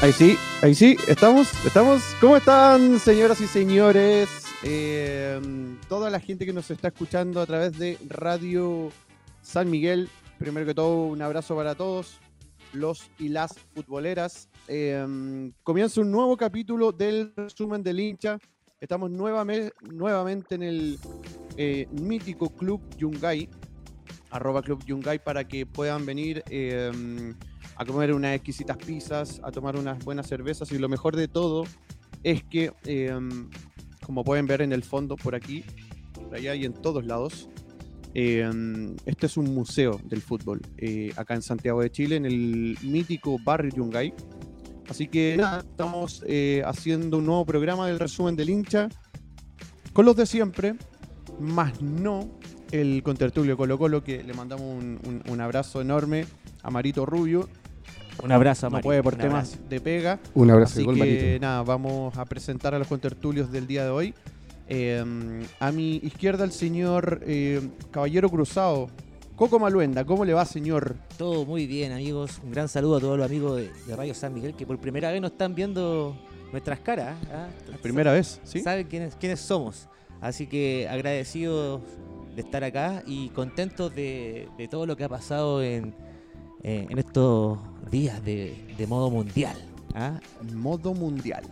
Ahí sí, ahí sí, estamos, estamos. ¿Cómo están, señoras y señores? Eh, toda la gente que nos está escuchando a través de Radio San Miguel. Primero que todo, un abrazo para todos los y las futboleras. Eh, comienza un nuevo capítulo del resumen del hincha. Estamos nuevamente, nuevamente en el eh, mítico Club Yungay, arroba Club Yungay, para que puedan venir eh, a comer unas exquisitas pizzas, a tomar unas buenas cervezas y lo mejor de todo es que, eh, como pueden ver en el fondo por aquí, por allá y en todos lados, eh, este es un museo del fútbol eh, acá en Santiago de Chile, en el mítico barrio Yungay. Así que nada, estamos eh, haciendo un nuevo programa del resumen del hincha con los de siempre, más no el contertulio Colo Colo, que le mandamos un- un abrazo enorme a Marito Rubio. Un abrazo a No Mari, puede por un temas abrazo. de pega. Un abrazo Así de gol, que Marito. nada, vamos a presentar a los contertulios del día de hoy. Eh, a mi izquierda el señor eh, Caballero Cruzado, Coco Maluenda. ¿Cómo le va, señor? Todo muy bien, amigos. Un gran saludo a todos los amigos de, de Radio San Miguel que por primera vez nos están viendo nuestras caras. ¿ah? La primera vez, ¿sí? Saben quiénes, quiénes somos. Así que agradecidos de estar acá y contentos de, de todo lo que ha pasado en, eh, en estos días de, de modo mundial. ¿ah? Modo mundial.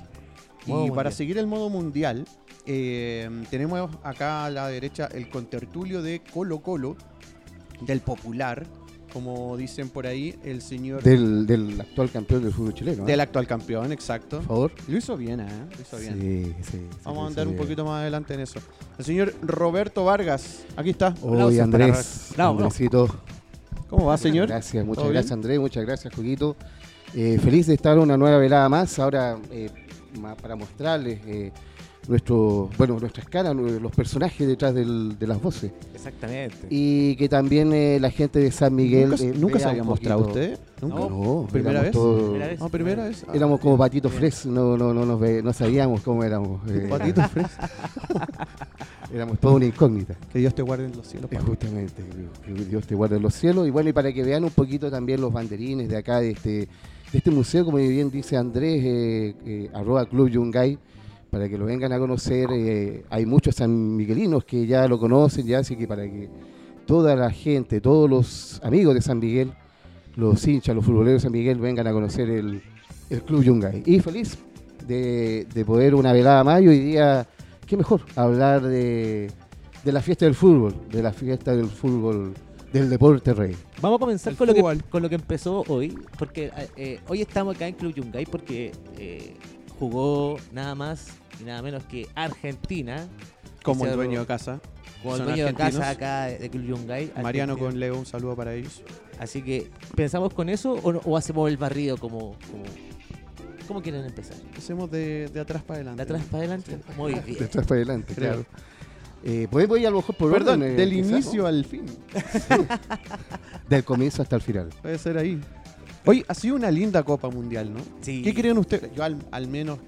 Modo y para mundial. seguir el modo mundial, eh, tenemos acá a la derecha el contertulio de Colo Colo, del popular, como dicen por ahí, el señor Del, del actual campeón del fútbol chileno. ¿eh? del actual campeón, exacto. Por favor. Lo hizo bien, ¿eh? Lo hizo bien. Sí, sí, sí, Vamos a andar un poquito más adelante en eso. El señor Roberto Vargas, aquí está. Aplausos Andrés, para- Bravo, bravo. Andresito. ¿Cómo va, señor? Gracias, muchas ¿Todo gracias, bien? Andrés. Muchas gracias, Juguito. Eh, feliz de estar una nueva velada más. Ahora, eh, para mostrarles eh, nuestro, bueno, nuestras caras, los personajes detrás del- de las voces. Exactamente. Y que también eh, la gente de San Miguel. ¿Nunca, eh, nunca se había mostrado usted? ¿Nunca? No. No, ¿Primera vez? todos- Primera vez. No, primera vez. Ah, Éramos como patitos fres, no, no, no, nos ve- no sabíamos cómo éramos. eh, Patitos frescos. éramos toda una incógnita. Que Dios te guarde en los cielos. Justamente, que Dios te guarde en los cielos. Y bueno, y para que vean un poquito también los banderines de acá, de este, de este museo, como bien dice Andrés, eh, eh, arroba Club Yungay, para que lo vengan a conocer. eh, hay muchos sanmiguelinos que ya lo conocen, ya, así que para que toda la gente, todos los amigos de San Miguel, los hinchas, los futboleros de San Miguel, vengan a conocer el, el Club Yungay. Y feliz de, de poder una velada más y hoy día, qué mejor, hablar de, de la fiesta del fútbol, de la fiesta del fútbol, del deporte rey. Vamos a comenzar con lo, que, con lo que empezó hoy, porque eh, hoy estamos acá en Club Yungay porque eh, jugó nada más y nada menos que Argentina, Como el dueño de casa. como el Son dueño de argentinos. casa acá de Club Yungay. Mariano Argentina. con Leo, un saludo para ellos. Así que, ¿pensamos con eso o, no- o hacemos el barrido como, como... ¿Cómo quieren empezar? Hacemos de, de atrás para adelante. ¿De atrás para adelante? Muy De bien. atrás para adelante, Creo. claro. Eh, a lo mejor por Perdón, orden, eh, del quizás, inicio ¿no? al fin. Del comienzo hasta el final. Puede ser ahí. Hoy ha sido una linda Copa Mundial, ¿no? Sí. ¿Qué creen ustedes? Yo al, al menos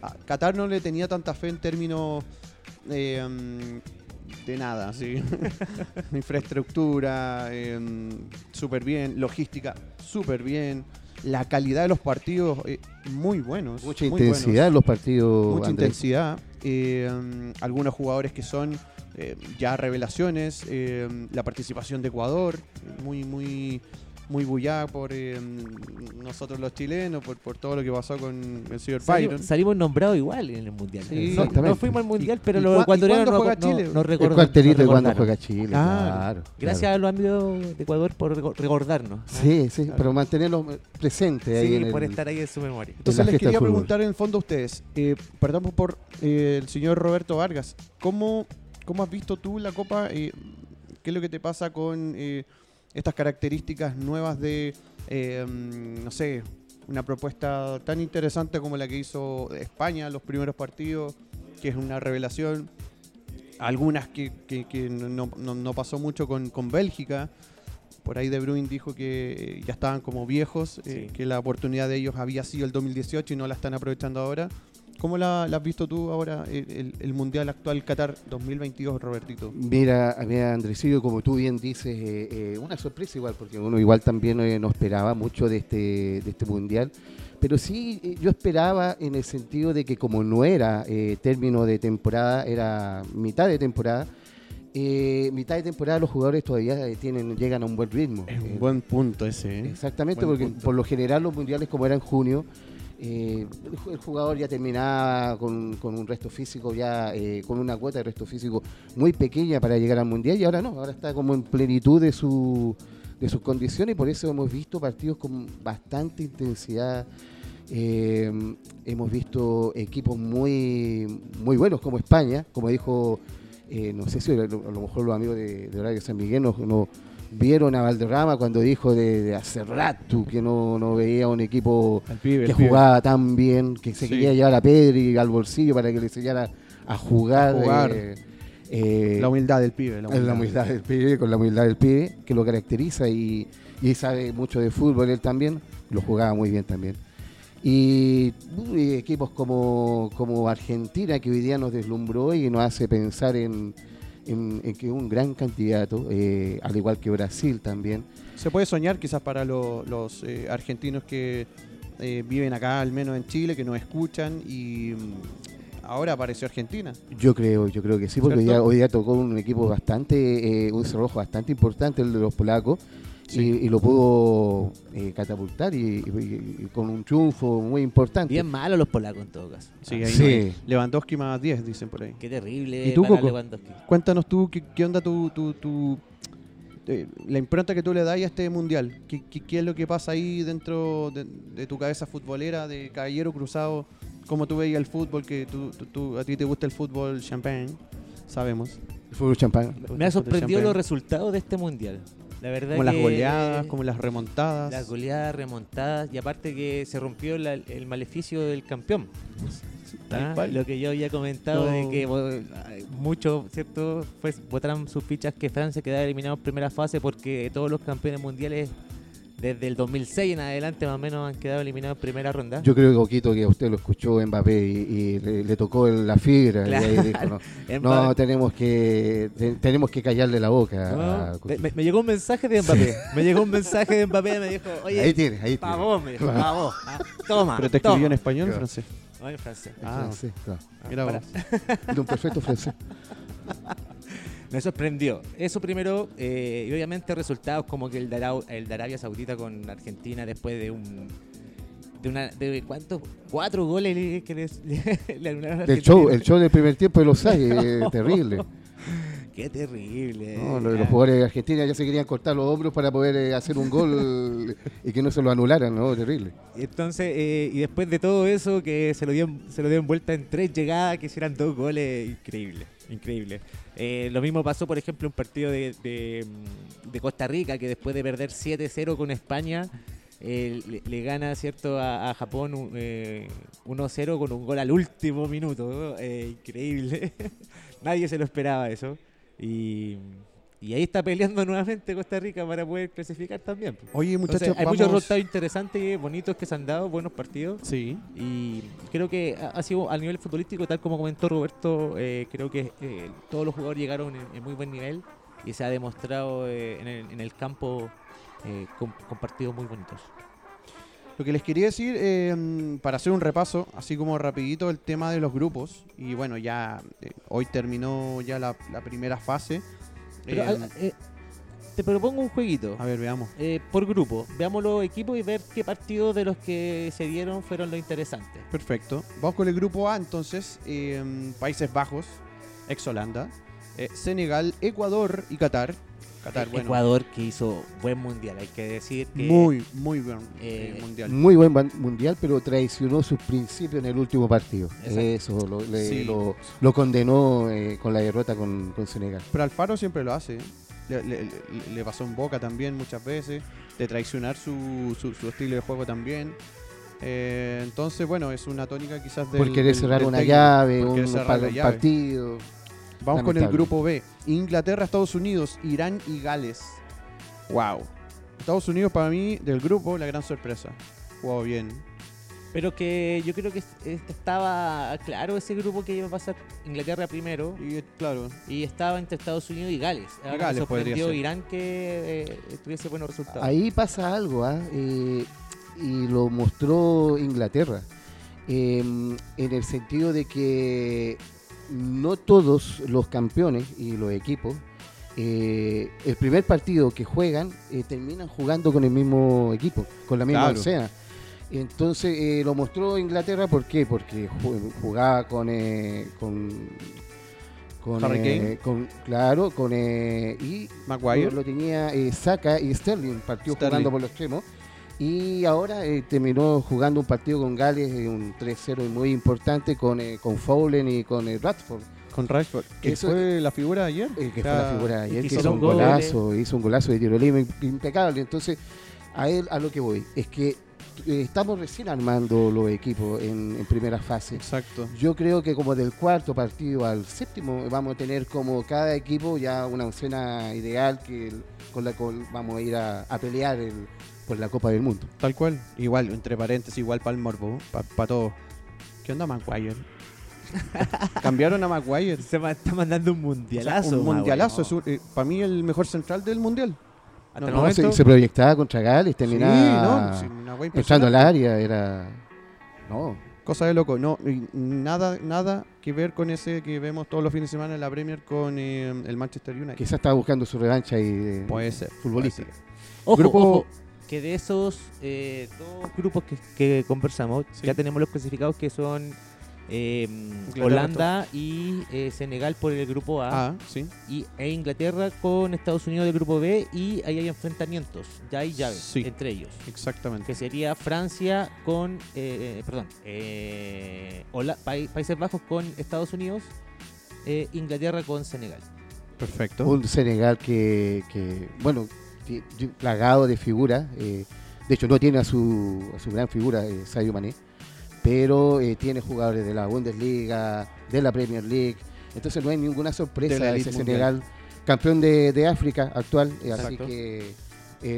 a Qatar no le tenía tanta fe en términos eh, de nada, sí. Infraestructura, eh, súper bien, logística, súper bien. La calidad de los partidos, eh, muy buenos. Mucha muy intensidad buenos. en los partidos. Mucha Andrés. intensidad. eh, mm, algunos jugadores que son eh, ya revelaciones. la participación de Ecuador, muy, muy, muy bullada por eh, nosotros los chilenos, por, por todo lo que pasó con el señor Salimos, Byron. salimos nombrados igual en el Mundial. Sí. no, Exactamente. no fuimos al Mundial, ¿Y- pero y los cua- y ecuatorianos cuándo no, juega no- Chile? nos El de cuando recordaron. juega Chile. Claro. Claro. Gracias claro. a los amigos de Ecuador por reco- recordarnos. Sí, sí, Claro. pero mantenerlos presentes ahí Sí, el, por estar ahí en su memoria. Entonces les fiesta quería del fútbol. preguntar en el fondo a ustedes, eh, partamos por eh, el señor Roberto Vargas, ¿cómo, cómo has visto tú la Copa? Eh, ¿Qué es lo que te pasa con eh, estas características nuevas de, eh, mm, no sé, una propuesta tan interesante como la que hizo España los primeros partidos, que es una revelación? Algunas que, que- que no, no- no pasó mucho con, con Bélgica. Por ahí De Bruyne dijo que ya estaban como viejos, eh, que la oportunidad de ellos había sido el 2018 y no la están aprovechando ahora. ¿Cómo la, la has visto tú ahora, el, el- el Mundial actual Qatar 2022, Robertito? Mira, mira Andresillo, como tú bien dices, eh, eh, una sorpresa igual, porque uno igual también eh, no esperaba mucho de este, de este mundial. Pero sí, eh, yo esperaba en el sentido de que como no era eh, término de temporada, era mitad de temporada, eh, mitad de temporada los jugadores todavía tienen, llegan a un buen ritmo. Es un Eh, buen punto ese, ¿eh? Exactamente, Buen porque punto. por lo general los mundiales como era en junio, eh, el ju- el jugador ya terminaba con, un resto físico, ya eh, con una cuota de resto físico muy pequeña para llegar al mundial y ahora no, ahora está como en plenitud de, su, de sus condiciones y por eso hemos visto partidos con bastante intensidad. eh, hemos visto equipos muy, muy buenos como España, como dijo, no sé si a lo, mejor los amigos de, de Radio San Miguel nos, nos vieron a Valderrama cuando dijo de, de hace rato que no, no veía un equipo pibe, que pibe. jugaba tan bien, que se Sí. quería llevar a Pedri al bolsillo para que le enseñara a jugar. A jugar. eh, eh, La humildad del pibe. La humildad del pibe, con la humildad del pibe, que lo caracteriza y, y sabe mucho de fútbol él también, lo jugaba muy bien también. Y, equipos como, como Argentina, que hoy día nos deslumbró y nos hace pensar en, en- en que un gran candidato, eh, al igual que Brasil también. Se puede soñar quizás para lo- los eh, argentinos que eh, viven acá, al menos en Chile, que nos escuchan y mm, ahora apareció Argentina. Yo creo, yo creo que sí, porque hoy día, hoy día tocó un equipo bastante, eh, un cerrojo bastante importante, el de los polacos, Sí. y, y lo pudo eh, catapultar y, y- y con un triunfo muy importante. Bien malo los polacos en todo caso. Sí, ahí Sí. Lewandowski más 10, dicen por ahí. Qué terrible ¿Y tú, para Coco? Lewandowski. Cuéntanos tú, ¿qué, qué onda tu, tu, tu- eh, la impronta que tú le das a este mundial? ¿Qué, qué, qué es lo que pasa ahí dentro de, de tu cabeza futbolera, de caballero cruzado? ¿Cómo tú veías el fútbol? Que tú, tú- tú- a ti te gusta el fútbol champagne, sabemos. El fútbol champán. Me ha sorprendido los champagne. resultados de este mundial. La verdad Como las goleadas, como las remontadas. Las goleadas, remontadas y aparte que se rompió la- el maleficio del campeón. Ah. Lo que yo había comentado No. de que muchos, ¿cierto? Pues votaron sus fichas que Francia quedaba eliminado en primera fase porque todos los campeones mundiales desde el 2006 en adelante más o menos han quedado eliminados en primera ronda. Yo creo, Coquito, que usted lo escuchó Mbappé y, y le, le tocó el- la fibra. y ahí dijo, no, En no, tenemos que te- tenemos que callarle la boca. No, a me, llegó un mensaje de Mbappé. Me llegó un mensaje de Mbappé me dijo, oye, ahí tiene, ahí pa' tiene. vos, me dijo, pa' vos. Ah, toma, ¿Pero te escribió toma. en español o en Claro. francés? No, en francés. Ah, Sí, claro. Mira para- vos. De un perfecto francés. Me sorprendió. Eso primero, eh, y obviamente resultados como que el de, Arau- el de Arabia Saudita con Argentina después de un... De una, de cuántos, cuatro goles le- que les, le anularon a Del show, el show del primer tiempo de los hay, eh, terrible. Qué terrible. No, lo de Ah. los jugadores de Argentina ya se querían cortar los hombros para poder eh, hacer un gol y que no se lo anularan, ¿no? Terrible. Entonces, eh, y después de todo eso, que se lo dio, se lo dio en vuelta en tres llegadas, que hicieran dos goles, increíble, increíble. Eh, lo mismo pasó, por ejemplo, un partido de, de, mm, Costa Rica, que después de perder 7-0 con España, eh, le, gana, ¿cierto?, a, Japón eh, 1-0 con un gol al último minuto. Eh, increíble. Nadie se lo esperaba eso. Y, y ahí está peleando nuevamente Costa Rica para poder clasificar también. Oye, Entonces, muchachos, hay muchos vamos- resultados interesantes, bonitos que se han dado, buenos partidos. Sí. Y creo que ha ha sido a nivel futbolístico, tal como comentó Roberto, eh, creo que eh, todos los jugadores llegaron en, en muy buen nivel y se ha demostrado eh, en, el, en el campo eh, con, con partidos muy bonitos. Lo que les quería decir, eh, para hacer un repaso, así como rapidito, el tema de los grupos. Y bueno, ya eh, hoy terminó ya la, la primera fase. Pero, Eh, te propongo un jueguito. a ver, veamos. eh, por grupo, veamos los equipos y ver qué partidos de los que se dieron fueron los interesantes. Perfecto. Vamos con el grupo A entonces. eh, Países Bajos, ex Holanda, eh, Senegal, Ecuador y Qatar. Qatar, bueno, Ecuador que hizo buen mundial, hay que decir que muy, muy buen eh, eh, mundial. Muy buen mundial, pero traicionó sus principios en el último partido. Exacto. Eso lo, le- Sí. lo, lo condenó eh, con la derrota con, con Senegal. Pero Alfaro siempre lo hace. ¿eh? Le, le- le- pasó en boca también muchas veces. De traicionar su, su, su estilo de juego también. Eh, entonces, bueno, es una tónica quizás del. por querer cerrar del una técnico, llave, un cerrar llave. partido. Vamos con el grupo B. Inglaterra, Estados Unidos, Irán y Gales. Wow. Estados Unidos para mí del grupo la gran sorpresa. Jugado bien. Pero que yo creo que es- es- estaba claro ese grupo que iba a pasar Inglaterra primero Y claro, y estaba entre Estados Unidos y Gales. Ahora me Gales podría sorprendió ser. Irán que eh, tuviese buenos resultados. Ahí pasa algo, ¿ah? Eh, y lo mostró Inglaterra, eh, en el sentido de que no todos los campeones y los equipos, eh, el primer partido que juegan, eh, terminan jugando con el mismo equipo, con la misma Claro. oncena. Entonces eh, lo mostró Inglaterra, ¿por qué? Porque ju- jugaba con, eh, con, con, Harry Kane. con- claro, con eh, y Maguire. lo, tenía Saka y Sterling, partió Sterling. jugando por los extremos. Y ahora eh, terminó jugando un partido con Gales, eh, un 3-0 muy importante con, eh, con Fowlen y con eh, Radford, Con Rashford. Que Eso- fue la figura de ayer. eh, que O fue la figura de ayer, que hizo hizo un golazo, hizo un golazo de tiro libre impecable. Entonces, a él a lo que voy, es que estamos recién armando los equipos en, en primera fase. Exacto. Yo creo que como del cuarto partido al séptimo vamos a tener como cada equipo ya una escena ideal que con la cual vamos a ir a, a pelear el- por la Copa del Mundo. Tal cual. Igual, entre paréntesis, igual para el morbo. Para todo. ¿Qué onda Maguire? Cambiaron a Maguire. Se está mandando un O sea, mundialazo. un mundialazo. weón. para mí el mejor central del mundial. Hasta No, el no, se, se proyectaba contra Gales, Sí, terminaba no, sí, una wea entrando al área, era... No, Cosa de loco. No, nada, nada que ver con ese que vemos todos los fines de semana en la Premier con eh, el Manchester United. quizás estaba buscando su revancha y eh, Puede ser. futbolística. Ojo, Grupo- ojo, que de esos eh, dos grupos que, que conversamos, Sí. ya tenemos los clasificados que son eh, Inglaterra, Holanda y eh, Senegal por el grupo A, Ah, sí. y, e Inglaterra con Estados Unidos del grupo B, y ahí hay enfrentamientos, ya hay llaves Sí. entre ellos. Exactamente. Que sería Francia con, eh, eh, perdón, eh, Hola- Países Bajos con Estados Unidos, eh, Inglaterra con Senegal. Perfecto. Un Senegal que, que, bueno, plagado de figuras. eh, de hecho, no tiene a su, a su gran figura, eh, Sadio Mané, pero eh, tiene jugadores de la Bundesliga, de la Premier League. Entonces no hay ninguna sorpresa ese. Senegal, campeón de, de África actual. eh, así que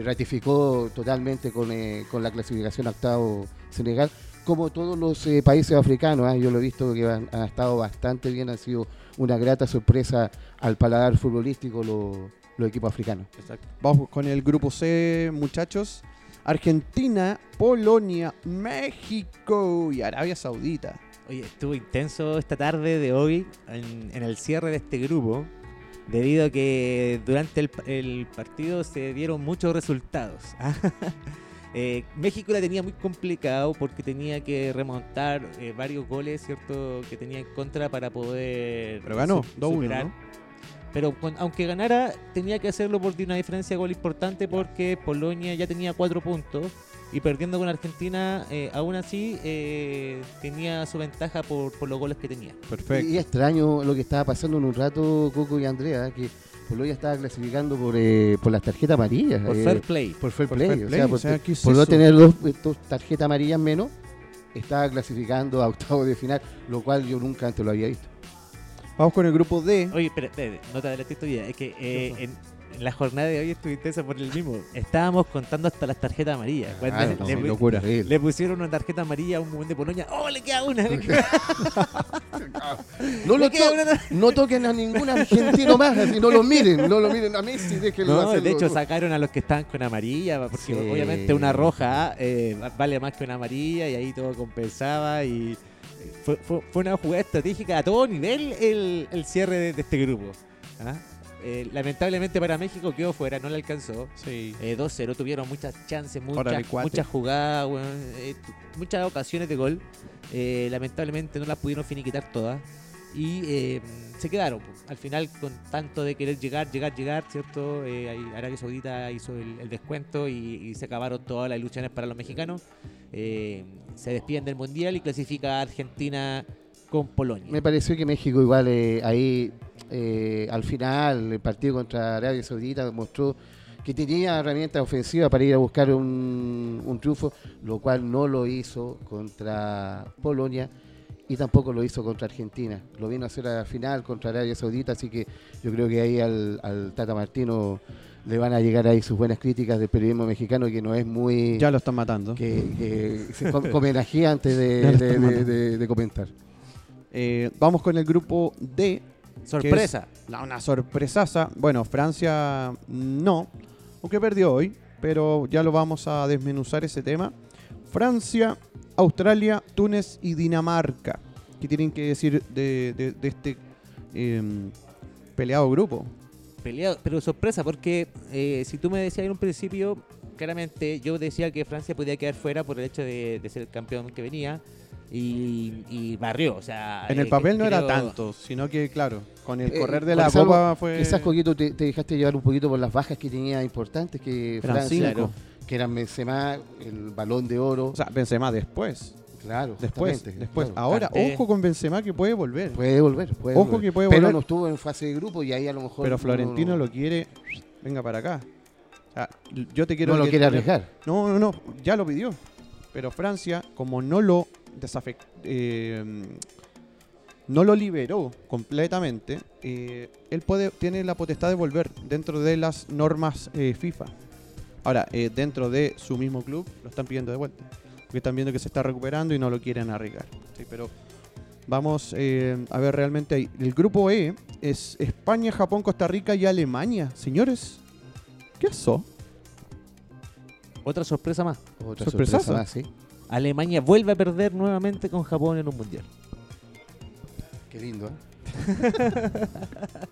ratificó totalmente con, con la clasificación octavo Senegal. Como todos los eh, países africanos, ah, yo lo he visto que han, han estado bastante bien, han sido una grata sorpresa al paladar futbolístico los, los equipos africanos. Exacto. Vamos con el grupo C, muchachos. Argentina, Polonia, México y Arabia Saudita. Oye, estuvo intenso esta tarde de hoy en, en el cierre de este grupo, debido a que durante el, el partido se dieron muchos resultados. Eh, México la tenía muy complicado porque tenía que remontar eh, varios goles, ¿cierto? Que tenía en contra para poder Pero ganó, su- 2-1, superar. ¿no? Pero con- aunque ganara, tenía que hacerlo por una diferencia de gol importante porque Polonia ya tenía cuatro puntos y perdiendo con Argentina, eh, aún así eh, tenía su ventaja por, por los goles que tenía. Perfecto. Y extraño lo que estaba pasando en un rato Coco y Andrea, que Polonia estaba clasificando por, eh, por las tarjetas amarillas. Por eh, fair play. por fair Por play. o sea, o por, sea, ¿qué es por no tener dos, dos tarjetas amarillas menos, estaba clasificando a octavos de final, lo cual yo nunca antes lo había visto. Vamos con el grupo D. Oye, espera, espera, no te adelantes todavía. Es que eh, en, en la jornada de hoy estuve intensa por el mismo. Estábamos contando hasta las tarjetas amarillas. Cuando Ah, le, no, le pu- locura. Le pusieron una tarjeta amarilla a un buen de Polonia. ¡Oh, le queda una! le queda- No, lo queda to- una- no toquen a ningún argentino más, así no lo miren, no lo miren a Messi, déjenlo No, hacerlo. de hecho sacaron a los que estaban con amarilla, porque Sí. obviamente una roja eh, vale más que una amarilla y ahí todo compensaba y fue, fue- fue una jugada estratégica a todo nivel el, el cierre de, de este grupo. ¿ah? Eh, lamentablemente para México quedó fuera, no le alcanzó. Sí. Eh, 2-0 tuvieron muchas chances, muchas, jugadas, eh, muchas ocasiones de gol. Eh, lamentablemente no las pudieron finiquitar todas. Y eh, se quedaron. Al final, con tanto de querer llegar, llegar, llegar, ¿cierto? Eh, Arabia Saudita hizo el, descuento y, se acabaron todas las ilusiones para los mexicanos. Eh, se despiden del Mundial y clasifica a Argentina con Polonia. Me pareció que México igual eh, ahí eh, al final el partido contra Arabia Saudita mostró que tenía herramientas ofensivas para ir a buscar un, un triunfo, lo cual no lo hizo contra Polonia y tampoco lo hizo contra Argentina. Lo vino a hacer a la final contra Arabia Saudita, así que yo creo que ahí al, al Tata Martino le van a llegar ahí sus buenas críticas del periodismo mexicano, que no es muy... Ya lo están matando. que, que se homenajea antes de comentar. Eh, vamos con el grupo D. Sorpresa. La- Una sorpresaza. Bueno, Francia no, aunque perdió hoy, pero ya lo vamos a desmenuzar ese tema. Francia, Australia, Túnez y Dinamarca. ¿Qué tienen que decir de, de- de este em, peleado grupo? Peleado, pero sorpresa, porque eh, si tú me decías en un principio, claramente yo decía que Francia podía quedar fuera por el hecho de, de ser el campeón que venía y, y barrió. O sea, En el eh, papel no era tanto, sino que, claro, con el Eh, correr de la copa fue. Quizás, Coquito, te, te dejaste llevar un poquito por las bajas que tenía importantes, que Francia, cinco. Que eran Benzema, el balón de oro. O sea, Benzema después. claro, Después, después. claro. Ahora, ojo con Benzema que puede volver. Puede volver, puede Ojo volver. que puede Pero volver. no estuvo en fase de grupo y ahí a lo mejor. Pero no- Florentino no, lo quiere. Venga para acá. O sea, yo te quiero. no lo quiere arriesgar. No, no, no. Ya lo pidió. Pero Francia, como no lo desafectó. no lo liberó completamente. eh, él puede, tiene la potestad de volver dentro de las normas eh, FIFA. Ahora, eh, dentro de su mismo club, lo están pidiendo de vuelta. Porque están viendo que se está recuperando y no lo quieren arriesgar. Sí, pero vamos eh, a ver realmente ahí. El grupo E es España, Japón, Costa Rica y Alemania. Señores, ¿qué pasó? Otra sorpresa más. Otra sorpresa más, sí. Alemania vuelve a perder nuevamente con Japón en un mundial. Qué lindo, ¿eh?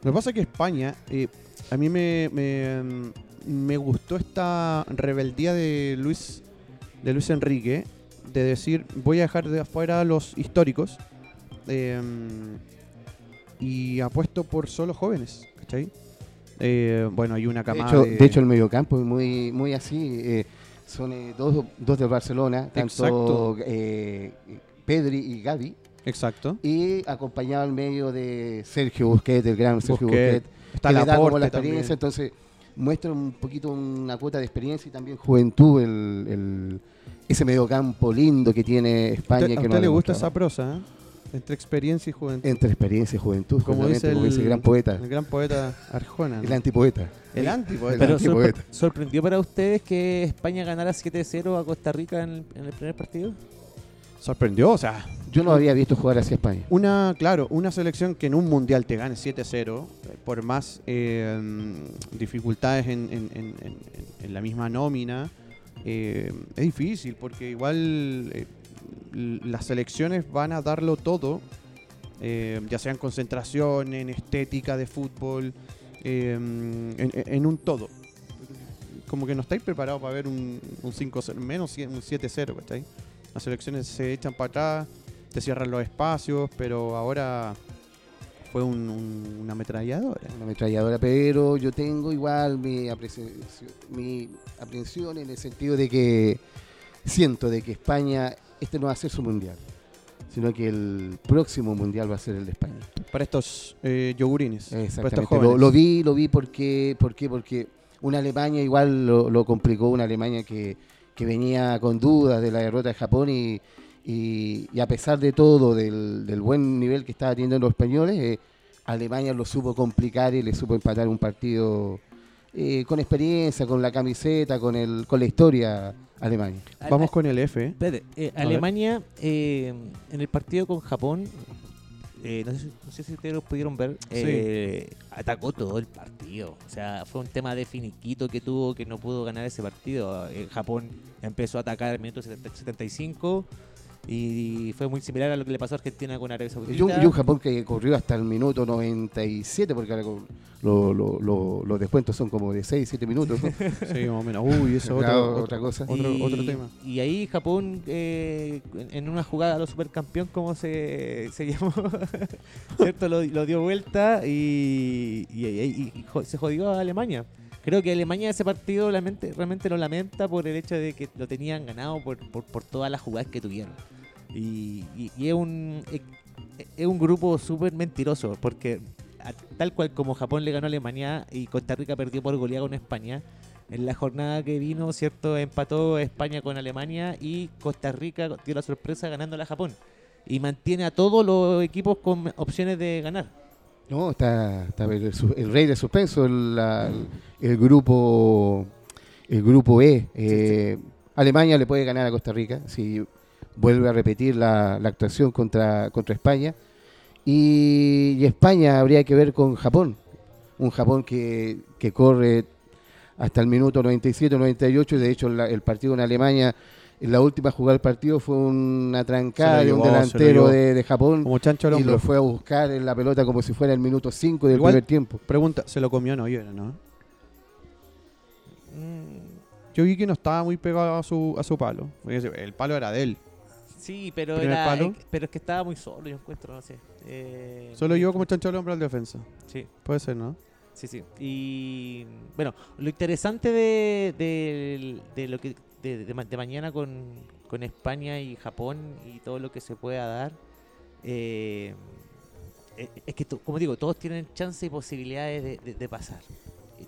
Lo que pasa es que España, eh, a mí me, me, me gustó esta rebeldía de Luis, de Luis Enrique, de decir, voy a dejar de afuera a los históricos eh, y apuesto por solo jóvenes, ¿cachai? Eh, bueno, hay una De camada hecho, de- de hecho, el mediocampo es muy, muy así. eh, son eh, dos, dos de Barcelona, tanto eh, Pedri y Gaby. Exacto. Y acompañado al medio de Sergio Busquets, el gran Sergio Busquets, Busquets, Está que le la da como la experiencia, también. entonces muestra un poquito una cuota de experiencia y también juventud, el, el- ese mediocampo lindo que tiene España. ¿A que usted nos ha le gusta esa prosa? eh? Entre experiencia y juventud. Entre experiencia y juventud, como dice el, como dice el gran poeta, el gran poeta Arjona. el ¿no? antipoeta. El antipoeta. Pero antipoeta. sorpre- sorprendió para ustedes que España ganara 7-0 a Costa Rica en el, en el primer partido. Sorprendió, o sea, Yo no había visto jugar hacia España. Una, claro, una selección que en un mundial te gane 7-0, eh, por más eh, mm, dificultades en, en- en- en- en la misma nómina, eh, es difícil porque igual eh, las selecciones van a darlo todo, eh, ya sea en concentración, en estética de fútbol, en, un todo. Como que no estáis preparados para ver un, un 5-0, menos un 7-0, ¿cachai? Las selecciones se echan para atrás, te cierran los espacios, pero ahora fue un- un- una ametralladora. Una ametralladora, pero yo tengo igual mi, mi aprehensión en el sentido de que siento de que España, este no va a ser su mundial, sino que el próximo mundial va a ser el de España. Para estos eh, yogurines, para estos Exactamente. Lo, lo vi, lo vi porque, ¿por qué? porque una Alemania igual lo, lo complicó, una Alemania que, que venía con dudas de la derrota de Japón y, y- y a pesar de todo, del, del buen nivel que estaba teniendo los españoles, eh, Alemania lo supo complicar y le supo empatar un partido eh, con experiencia, con la camiseta, con, el, con la historia Alemania. Vamos con el F. ¿eh? Espérate, eh. Alemania eh, en el partido con Japón, eh, no, sé, si- no sé si ustedes lo pudieron ver, eh, atacó todo el partido. O sea, fue un tema de finiquito que tuvo que no pudo ganar ese partido. Eh, Japón empezó a atacar al minuto 70 75 y fue muy similar a lo que le pasó a Argentina con Arabia Saudita. Y un, y un Japón que corrió hasta el minuto 97, porque ahora con- lo- lo- lo- los descuentos son como de 6, 7 minutos. ¿no? Sí, más o menos. Uy, eso es Claro, otra cosa. Otro, y, otro tema. Y ahí Japón, eh, en- una jugada a lo supercampeón, como se, se llamó, ¿cierto? Lo, lo dio vuelta y, y- y- y jo- se jodió a Alemania. Creo que Alemania ese partido realmente, realmente lo lamenta por el hecho de que lo tenían ganado por, por, por todas las jugadas que tuvieron. Y, y- y es un es, un grupo súper mentiroso, porque a- tal cual como Japón le ganó a Alemania y Costa Rica perdió por goleada con España, en la jornada que vino, ¿cierto? Empató España con Alemania y Costa Rica dio la sorpresa ganando a Japón. Y mantiene a todos los equipos con opciones de ganar. No, está, está el rey de suspenso, el, la- el grupo el grupo E. Eh, Alemania le puede ganar a Costa Rica si vuelve a repetir la, la actuación contra, contra España. Y, y España habría que ver con Japón. Un Japón que, que corre hasta el minuto 97, 98. y De hecho, la- el partido en Alemania, en la última jugada del partido fue una trancada de un delantero de, de Japón Como chancho y lo fue a buscar en la pelota como si fuera el minuto 5 del Igual- primer tiempo. Pregunta, ¿se lo comió no? Yo no. Mm, Yo vi que no estaba muy pegado a su, a su palo. El palo era de él. Sí, pero Primer era, palo. eh, pero es que estaba muy solo, yo encuentro, no sé. Eh, Solo yo como chancho al hombro al defensa. Sí, Puede ser, ¿no? sí, sí. Y bueno, lo interesante de, de, de lo que de, de ma- de mañana con, con España y Japón y todo lo que se pueda dar eh, es es que, to- como digo, todos tienen chance y posibilidades de, de- de pasar.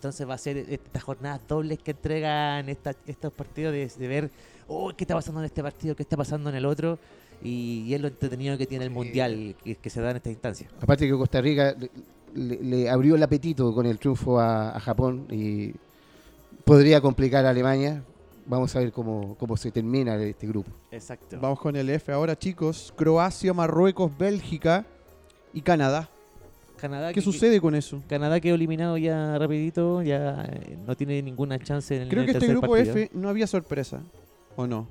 Entonces va a ser estas jornadas dobles que entregan esta- estos partidos de, de ver, oh, ¿qué está pasando en este partido? ¿Qué está pasando en el otro? Y, y es lo entretenido que tiene el Mundial que, que se da en esta instancia. Aparte que Costa Rica le, le- le abrió el apetito con el triunfo a, a Japón y podría complicar a Alemania. Vamos a ver cómo, cómo se termina este grupo. Exacto. Vamos con el F ahora, chicos. Croacia, Marruecos, Bélgica y Canadá. Canadá, ¿Qué que- sucede con eso? Canadá quedó eliminado ya rapidito, ya eh, no tiene ninguna chance en el Creo que este grupo partido. F no había sorpresa. ¿O no?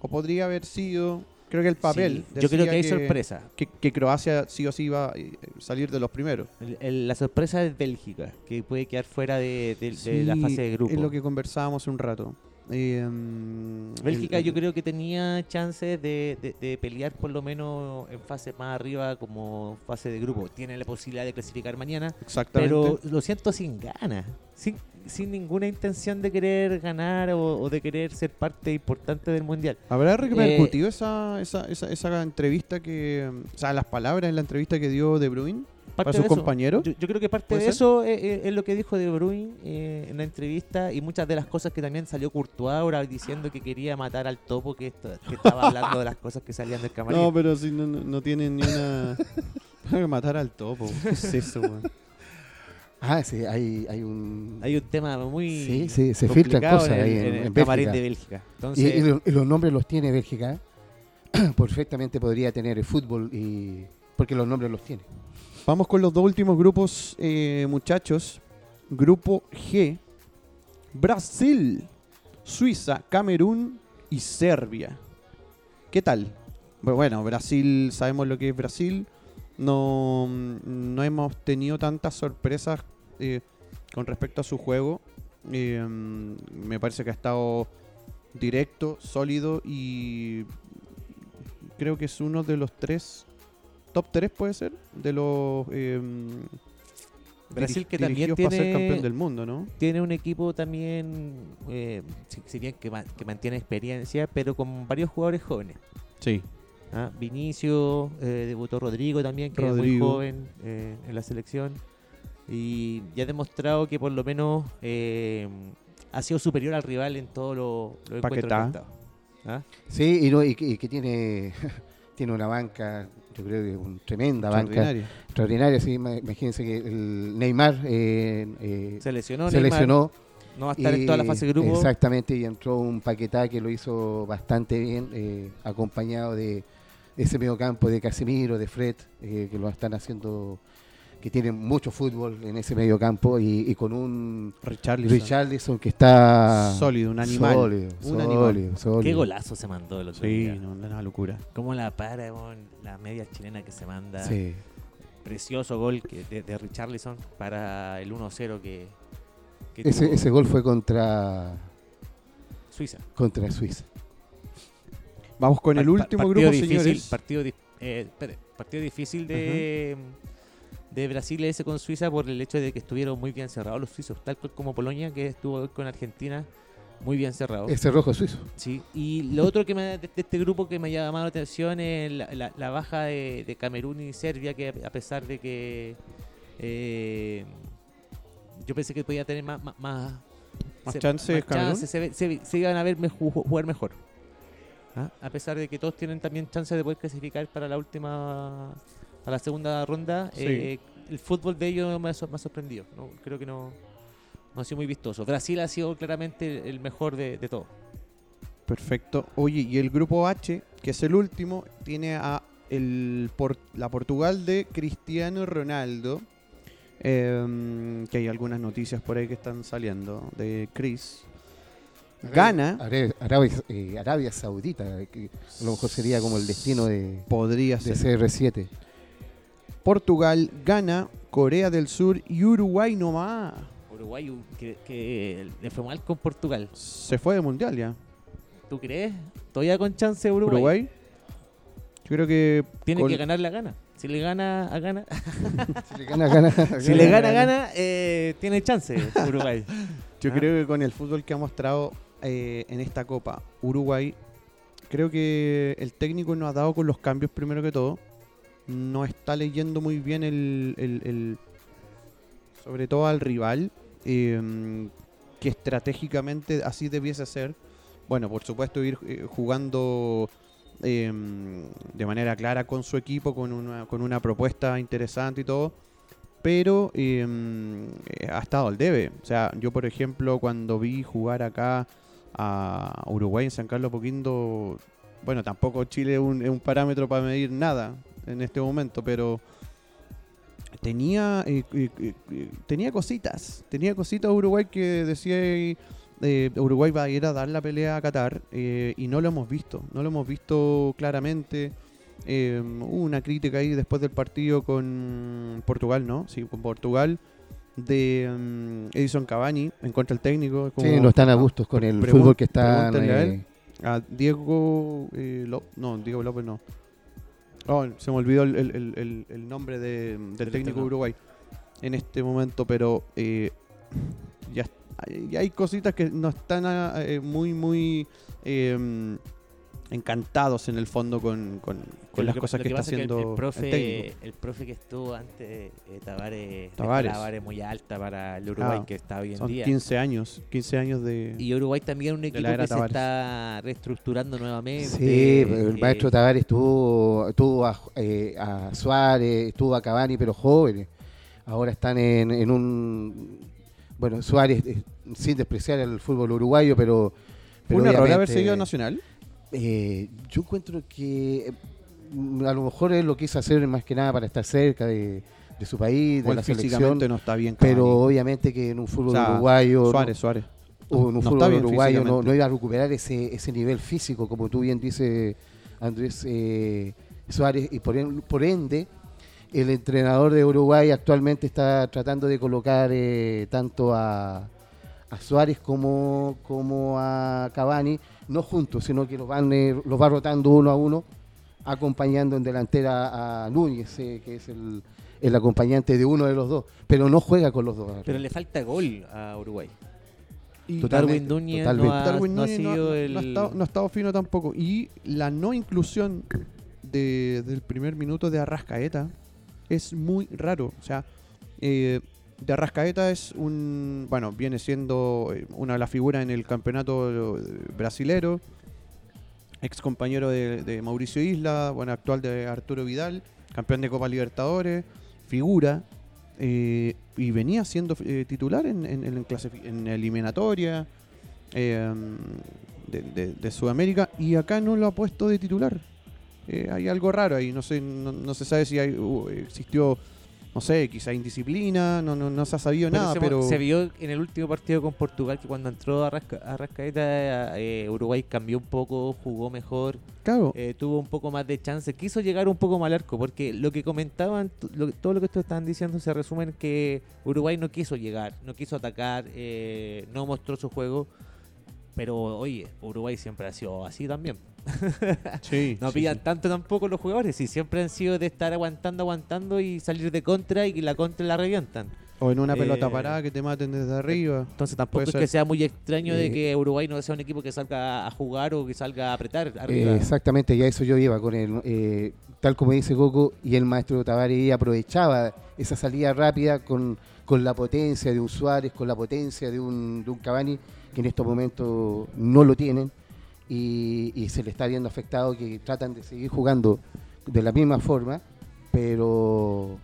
O podría haber sido. Creo que el papel. Sí, yo creo que hay sorpresa. Que, que Croacia sí o sí iba a eh, salir de los primeros. El- el- la sorpresa es Bélgica, que puede quedar fuera de, de- de la Sí, fase de grupo. Es lo que conversábamos hace un rato. Eh, mm, Bélgica el- yo creo que tenía chances de, de- de pelear por lo menos en fase más arriba como fase de grupo. Tiene la posibilidad de clasificar mañana, Exactamente. pero lo siento sin ganas, sin, sin ninguna intención de querer ganar o, o de querer ser parte importante del Mundial. ¿Habrá repercutido Eh, esa, esa, esa, esa entrevista que. O sea, las palabras en la entrevista que dio De Bruyne Parte a sus compañeros? Yo, yo creo que parte ¿Puede de ser? eso es, es- es lo que dijo De Bruyne eh, en la entrevista y muchas de las cosas que también salió Courtois ahora diciendo que quería matar al topo que, esto- que estaba hablando de las cosas que salían del camarín. No, pero si no, no, tienen ni una. Matar al topo. ¿Qué es eso? Ah, sí, hay, hay un... Hay un tema muy Sí, sí, se filtran cosas en el, ahí en- en en camarín Bélgica. de Bélgica. y, Entonces, y lo- y los nombres los tiene Bélgica. Perfectamente podría tener el fútbol y porque los nombres los tiene. Vamos con los dos últimos grupos, eh, muchachos. Grupo G: Brasil, Suiza, Camerún y Serbia. ¿Qué tal? Bu- Bueno, Brasil, sabemos lo que es Brasil. No, no hemos tenido tantas sorpresas eh, con respecto a su juego. Eh, mm, me parece que ha estado directo, sólido y creo que es uno de los tres top 3 puede ser de los eh, Brasil que también dirigidos para ser tiene- campeón del mundo, ¿no? tiene un equipo también, eh, si, si bien que, ma- que mantiene experiencia, pero con varios jugadores jóvenes. Sí. ¿ah? Vinicio, eh, debutó Rodrigo también, que es Rodrigo. muy joven eh, en la selección. Y ya ha demostrado que por lo menos eh, ha sido superior al rival en todos los los encuentros. ¿Ah? Sí, y, no, y, que, y que tiene, tiene una banca, yo creo que una tremenda banca. Extraordinaria, sí. ima- Imagínense que el Neymar eh, eh, Se lesionó, se Neymar, lesionó. no va a estar en toda la fase de grupo. Exactamente, y entró un Paquetá que lo hizo bastante bien, eh, acompañado de ese mediocampo de Casemiro, de Fred, eh, que lo están haciendo, que tienen mucho fútbol en ese mediocampo y, y con un Richarlison. Richarlison que está Sólido, un animal. Sólido, Un sólido, animal. sólido. Qué golazo se mandó el otro Sí, día. no, una locura. Cómo la para la media chilena que se manda. Sí. Precioso gol que, de, de Richarlison para el 1-0 que, que Ese, tuvo ese gol fue contra, Suiza. contra Suiza. Vamos con el último partido grupo, difícil, señores. Partido, di- eh, espere, partido difícil de, de Brasil ese con Suiza por el hecho de que estuvieron muy bien cerrados los suizos, tal cual como Polonia que estuvo con Argentina muy bien cerrado. Ese rojo suizo. Sí, y lo otro que me, de, de este grupo que me ha llamado la atención es la, la- la baja de, de Camerún y Serbia, que a pesar de que eh, yo pensé que podía tener más, más, más, Más se- chances más Camerún. chances, se, se- se iban a ver me- ju- jugar mejor. ¿Ah? A pesar de que todos tienen también chances de poder clasificar para la última, para la segunda ronda, Sí. eh, el fútbol de ellos me ha, sor- me ha sorprendido. No, creo que no, no ha sido muy vistoso. Brasil ha sido claramente el mejor de, de todos. Perfecto. Oye, y el grupo H, que es el último, tiene a el Por- la Portugal de Cristiano Ronaldo. em, que hay algunas noticias por ahí que están saliendo de Chris. Gana, Arabia, Arabia, eh, Arabia Saudita, que a lo mejor sería como el destino de, podría de ser. CR7. Portugal gana, Corea del Sur y Uruguay nomás. Uruguay u- que, que le fue mal con Portugal. Se fue de mundial ya. ¿Tú crees? Todavía con chance Uruguay. Uruguay. Yo creo que Tiene que ganar la gana. Si le gana, a gana. Si le gana, gana. si le gana, gana, eh, tiene chance Uruguay. Yo ¿Ah? creo que con el fútbol que ha mostrado eh, en esta Copa Uruguay, creo que el técnico no ha dado con los cambios primero que todo. No está leyendo muy bien el, el- sobre todo al rival, eh, que estratégicamente así debiese ser. Bueno, por supuesto ir eh, jugando eh, de manera clara con su equipo, con una, con una propuesta interesante y todo pero eh, eh, ha estado al debe. O sea, yo por ejemplo cuando vi jugar acá a Uruguay en San Carlos Poquindo, bueno, tampoco Chile es un, es un parámetro para medir nada en este momento, pero tenía eh, eh, eh, tenía cositas, tenía cositas Uruguay que decía Uruguay va a ir a dar la pelea a Qatar y no lo hemos visto, no lo hemos visto claramente. Hubo una crítica ahí después del partido con Portugal, ¿no? Sí, con Portugal de mm, Edison Cavani en contra del técnico. es Sí, como- no están a gustos con el fútbol que pregúntenle a eh, a Diego eh, no, Diego López no. Oh, se me olvidó el, el- el- el- el nombre de- del técnico de. Uruguay en este momento, pero eh, ya, hay- cositas que no están eh, muy, muy eh, encantados en el fondo con, con- las que- cosas que, está es haciendo el, el, profe, técnico. el profe que estuvo antes, eh, Tavares, Tavares. muy alta para el Uruguay Ah, que está hoy en Son día. 15 años, 15 años de... Y Uruguay también es un equipo que se está reestructurando nuevamente. Sí, el eh, maestro Tavares tuvo, tuvo a, eh, a Suárez, tuvo a Cavani, pero jóvenes. Ahora están en, en un. Bueno, Suárez, eh, sin despreciar el fútbol uruguayo, pero. ¿Fue pero un error haber seguido a Nacional? Eh, yo encuentro que mm, a lo mejor él lo quiso hacer más que nada para estar cerca de, de su país, de la selección. no está bien. Pero obviamente que en un fútbol O sea, uruguayo. no- Suárez, Suárez. o en un No fútbol uruguayo no, iba a recuperar ese, ese nivel físico, como tú bien dices, Andrés eh, Suárez, y por ende, el entrenador de Uruguay actualmente está tratando de colocar eh, tanto a, a Suárez como, como a Cavani, no juntos, sino que los, van, eh, los va rotando uno a uno, acompañando en delantera a Núñez, eh, que es el, el acompañante de uno de los dos, pero no juega con los dos. Pero le falta gol a Uruguay. Y Darwin Núñez no ha, Darwin no ha sido no- el... no ha estado, no ha estado fino tampoco. Y la no inclusión de- del primer minuto de Arrascaeta es muy raro. O sea, eh, de Arrascaeta es un. Bueno, viene siendo eh, una de las figuras en el campeonato eh, brasilero. Ex compañero de, Mauricio Isla, bueno, actual de Arturo Vidal, campeón de Copa Libertadores, figura. eh, y venía siendo titular en, en, en eliminatoria de, de- Sudamérica y acá no lo ha puesto de titular. Hay algo raro ahí, no sé, no, no se sabe si hay, uh, existió, no sé, quizá indisciplina, no, no, no se ha sabido Pero nada, se, pero se vio en el último partido con Portugal que cuando entró Arrasca, Arrascaeta eh, Uruguay cambió un poco, jugó mejor, claro, eh, tuvo un poco más de chance, quiso llegar un poco más al arco, porque lo que comentaban, lo- todo lo que ustedes estaban diciendo se resume en que Uruguay no quiso llegar, no quiso atacar, eh, no mostró su juego, pero oye, Uruguay siempre ha sido así también. sí, No sí, pillan sí. tanto tampoco los jugadores, y siempre han sido de estar aguantando, aguantando y salir de contra y que la contra la revientan. O en una pelota eh, parada que te maten desde arriba. Entonces tampoco es que sea muy extraño de Eh, que Uruguay no sea un equipo que salga a jugar o que salga a apretar Eh, arriba. exactamente, ya eso yo iba con él. eh, tal como dice Coco, y el maestro Tavares aprovechaba esa salida rápida con, con la potencia de un Suárez, con la potencia de un, de un Cavani, que en estos momentos no lo tienen, y, se le está viendo afectado que tratan de seguir jugando de la misma forma, pero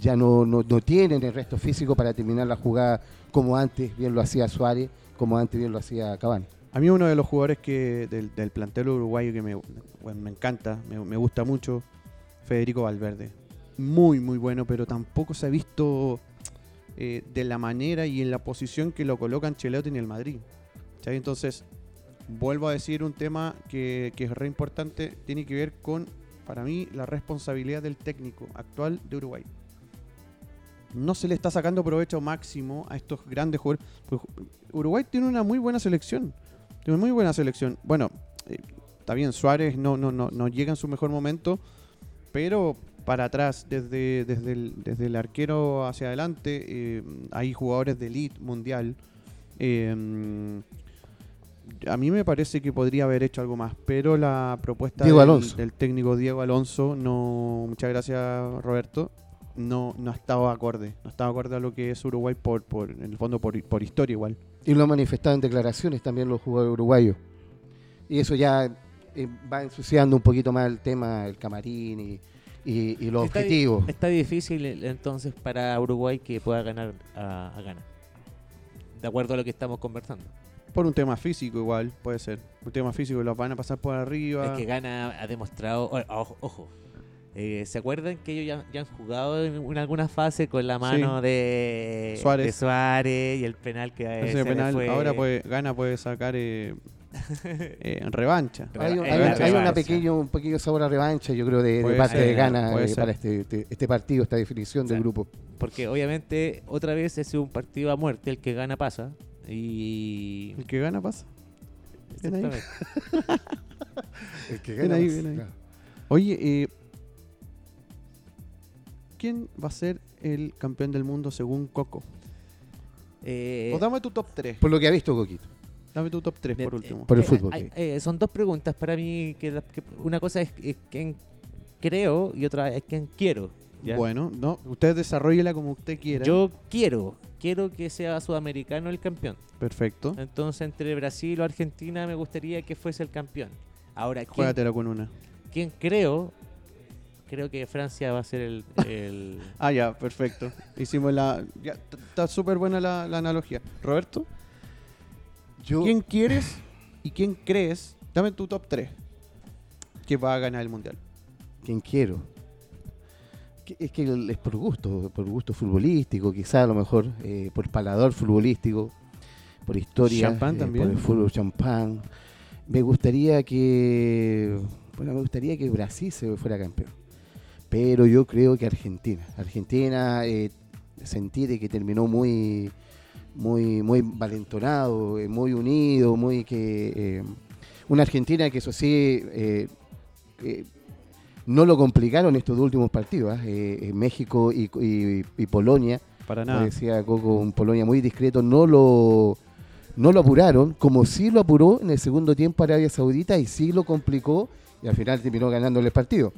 ya no, no, no tienen el resto físico para terminar la jugada como antes bien lo hacía Suárez, como antes bien lo hacía Cavani. A mí uno de los jugadores que del, del plantel uruguayo que me, me encanta, me, gusta mucho, Federico Valverde. Muy, muy bueno, pero tampoco se ha visto eh, de la manera y en la posición que lo colocan Ancelotti en el Madrid. ¿Cachai? Entonces, vuelvo a decir un tema que, es re importante, tiene que ver con, para mí, la responsabilidad del técnico actual de Uruguay. No se le está sacando provecho máximo a estos grandes jugadores. Pues, Uruguay tiene una muy buena selección. Tiene una muy buena selección. Bueno, eh, está bien, Suárez no, no, no, no llega en su mejor momento, pero para atrás, desde, desde, el, desde el arquero hacia adelante, eh, hay jugadores de elite mundial. Eh, a mí me parece que podría haber hecho algo más, pero la propuesta Diego del, Alonso. del técnico Diego Alonso, no, muchas gracias Roberto, no, no ha estado acorde, no ha estado acorde a lo que es Uruguay por, por en el fondo por, por historia igual. Y lo han manifestado en declaraciones también los jugadores uruguayos. Y eso ya eh, va ensuciando un poquito más el tema, el camarín y, y, y los Está di- objetivos. Está difícil eh, entonces para Uruguay que pueda ganar a, a Ghana. De acuerdo a lo que estamos conversando. Por un tema físico igual, puede ser. Un tema físico, los van a pasar por arriba. Es que Ghana ha demostrado. Ojo. ojo, eh, ¿Se acuerdan que ellos ya, ya han jugado en, en alguna fase con la mano de Suárez. de Suárez y el penal que eh, se penal, fue- ahora puede, gana puede sacar eh, eh, en revancha. Hay, un- hay- la hay una revancha. pequeño, un pequeño sabor a revancha, yo creo, de, parte ser, de puede eh, para este, este, este partido, esta definición O sea, del grupo. Porque obviamente otra vez es un partido a muerte, el que gana pasa. Y. El que gana pasa. Exactamente. El que Bien ahí, bien ahí. Oye, eh, ¿quién va a ser el campeón del mundo según Coco? Eh, o dame tu top 3. Por lo que ha visto Coquito. Dame tu top 3 de- por eh, último. Por el eh, fútbol, eh, son dos preguntas para mí. Que, la- que una cosa es, es quién creo y otra es quién quiero. ¿ya? Bueno, no, usted desarrollela como usted quiera. Yo quiero, quiero que sea sudamericano el campeón. Perfecto. Entonces entre Brasil o Argentina me gustaría que fuese el campeón. Ahora, ¿quién, Juégatela con una. quién creo? Creo que Francia va a ser el... el- Ah, ya, perfecto. Hicimos la. ya, Está súper buena la, la analogía. Roberto, Yo, ¿quién quieres y quién crees? Dame tu top 3 que va a ganar el mundial. quien quiero. Que- Es que es por gusto, por gusto futbolístico, quizá a lo mejor, eh, por palador futbolístico, por historia, Champán eh, también. por el fútbol champán. Me gustaría que, bueno, me gustaría que Brasil se fuera campeón. Pero yo creo que Argentina. Argentina eh, sentí de que terminó muy, muy, muy valentonado, eh, muy unido, muy que eh, una Argentina que eso sí eh, eh, no lo complicaron estos dos últimos partidos, ¿ah? Eh, eh, México y, y- y Polonia, Para como nada. decía Coco, un Polonia muy discreto, no lo no lo apuraron, como sí lo apuró en el segundo tiempo Arabia Saudita y sí lo complicó y al final terminó ganándole el partido.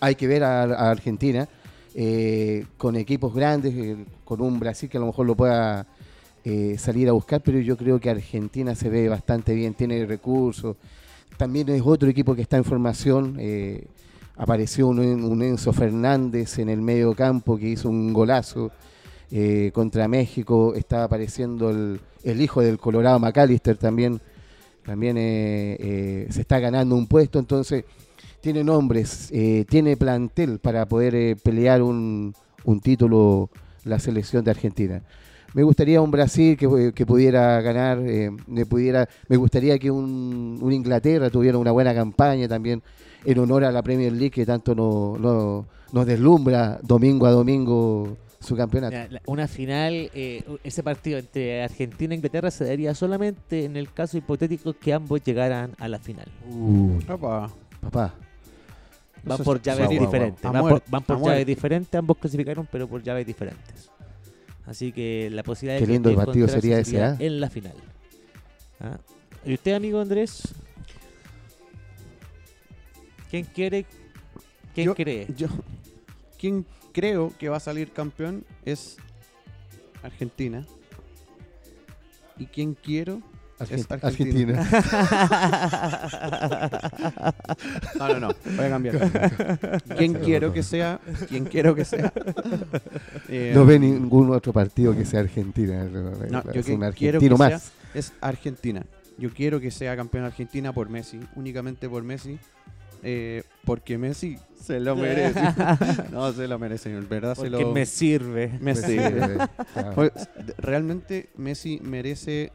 Hay que ver a, a Argentina eh, con equipos grandes, eh, con un Brasil que a lo mejor lo pueda eh, salir a buscar, pero yo creo que Argentina se ve bastante bien, tiene recursos. También es otro equipo que está en formación. Apareció un, un Enzo Fernández en el medio campo que hizo un golazo eh, contra México. Está apareciendo el, hijo del Colorado McAllister también. También eh, eh, se está ganando un puesto. Entonces, tiene nombres, tiene plantel para poder pelear un, un título la selección de Argentina. Me gustaría un Brasil que, que pudiera ganar, me, pudiera, me gustaría que un Inglaterra tuviera una buena campaña también en honor a la Premier League que tanto no- no- nos deslumbra domingo a domingo su campeonato. Una final, eh, ese partido entre Argentina e Inglaterra se daría solamente en el caso hipotético que ambos llegaran a la final. Uh, Papá. papá, Van Eso por es- llaves diferentes. Van, por, van por a llaves diferentes, ambos clasificaron, pero por llaves diferentes. Así que la posibilidad Qué de lindo de partido encontrarse sería ese, ¿ah? en la final. ¿Ah? ¿Y usted, amigo Andrés? ¿Quién quiere? ¿Quién Yo- cree? Yo, quien creo que va a salir campeón es Argentina. Y quien quiero Es Argent- Argentina. Argentina. No, no, no. Voy a cambiar. ¿Quién quiero que sea? ¿Quién quiero que sea? Eh, No ve ningún otro partido que sea Argentina. No, yo es que un quiero argentino que más. sea- Es Argentina. Yo quiero que sea campeón Argentina por Messi, únicamente por Messi. Eh, porque Messi se lo merece. no, se lo merece, en verdad se Porque lo me sirve. me Pues, sirve. eh, claro. Pues, realmente Messi merece.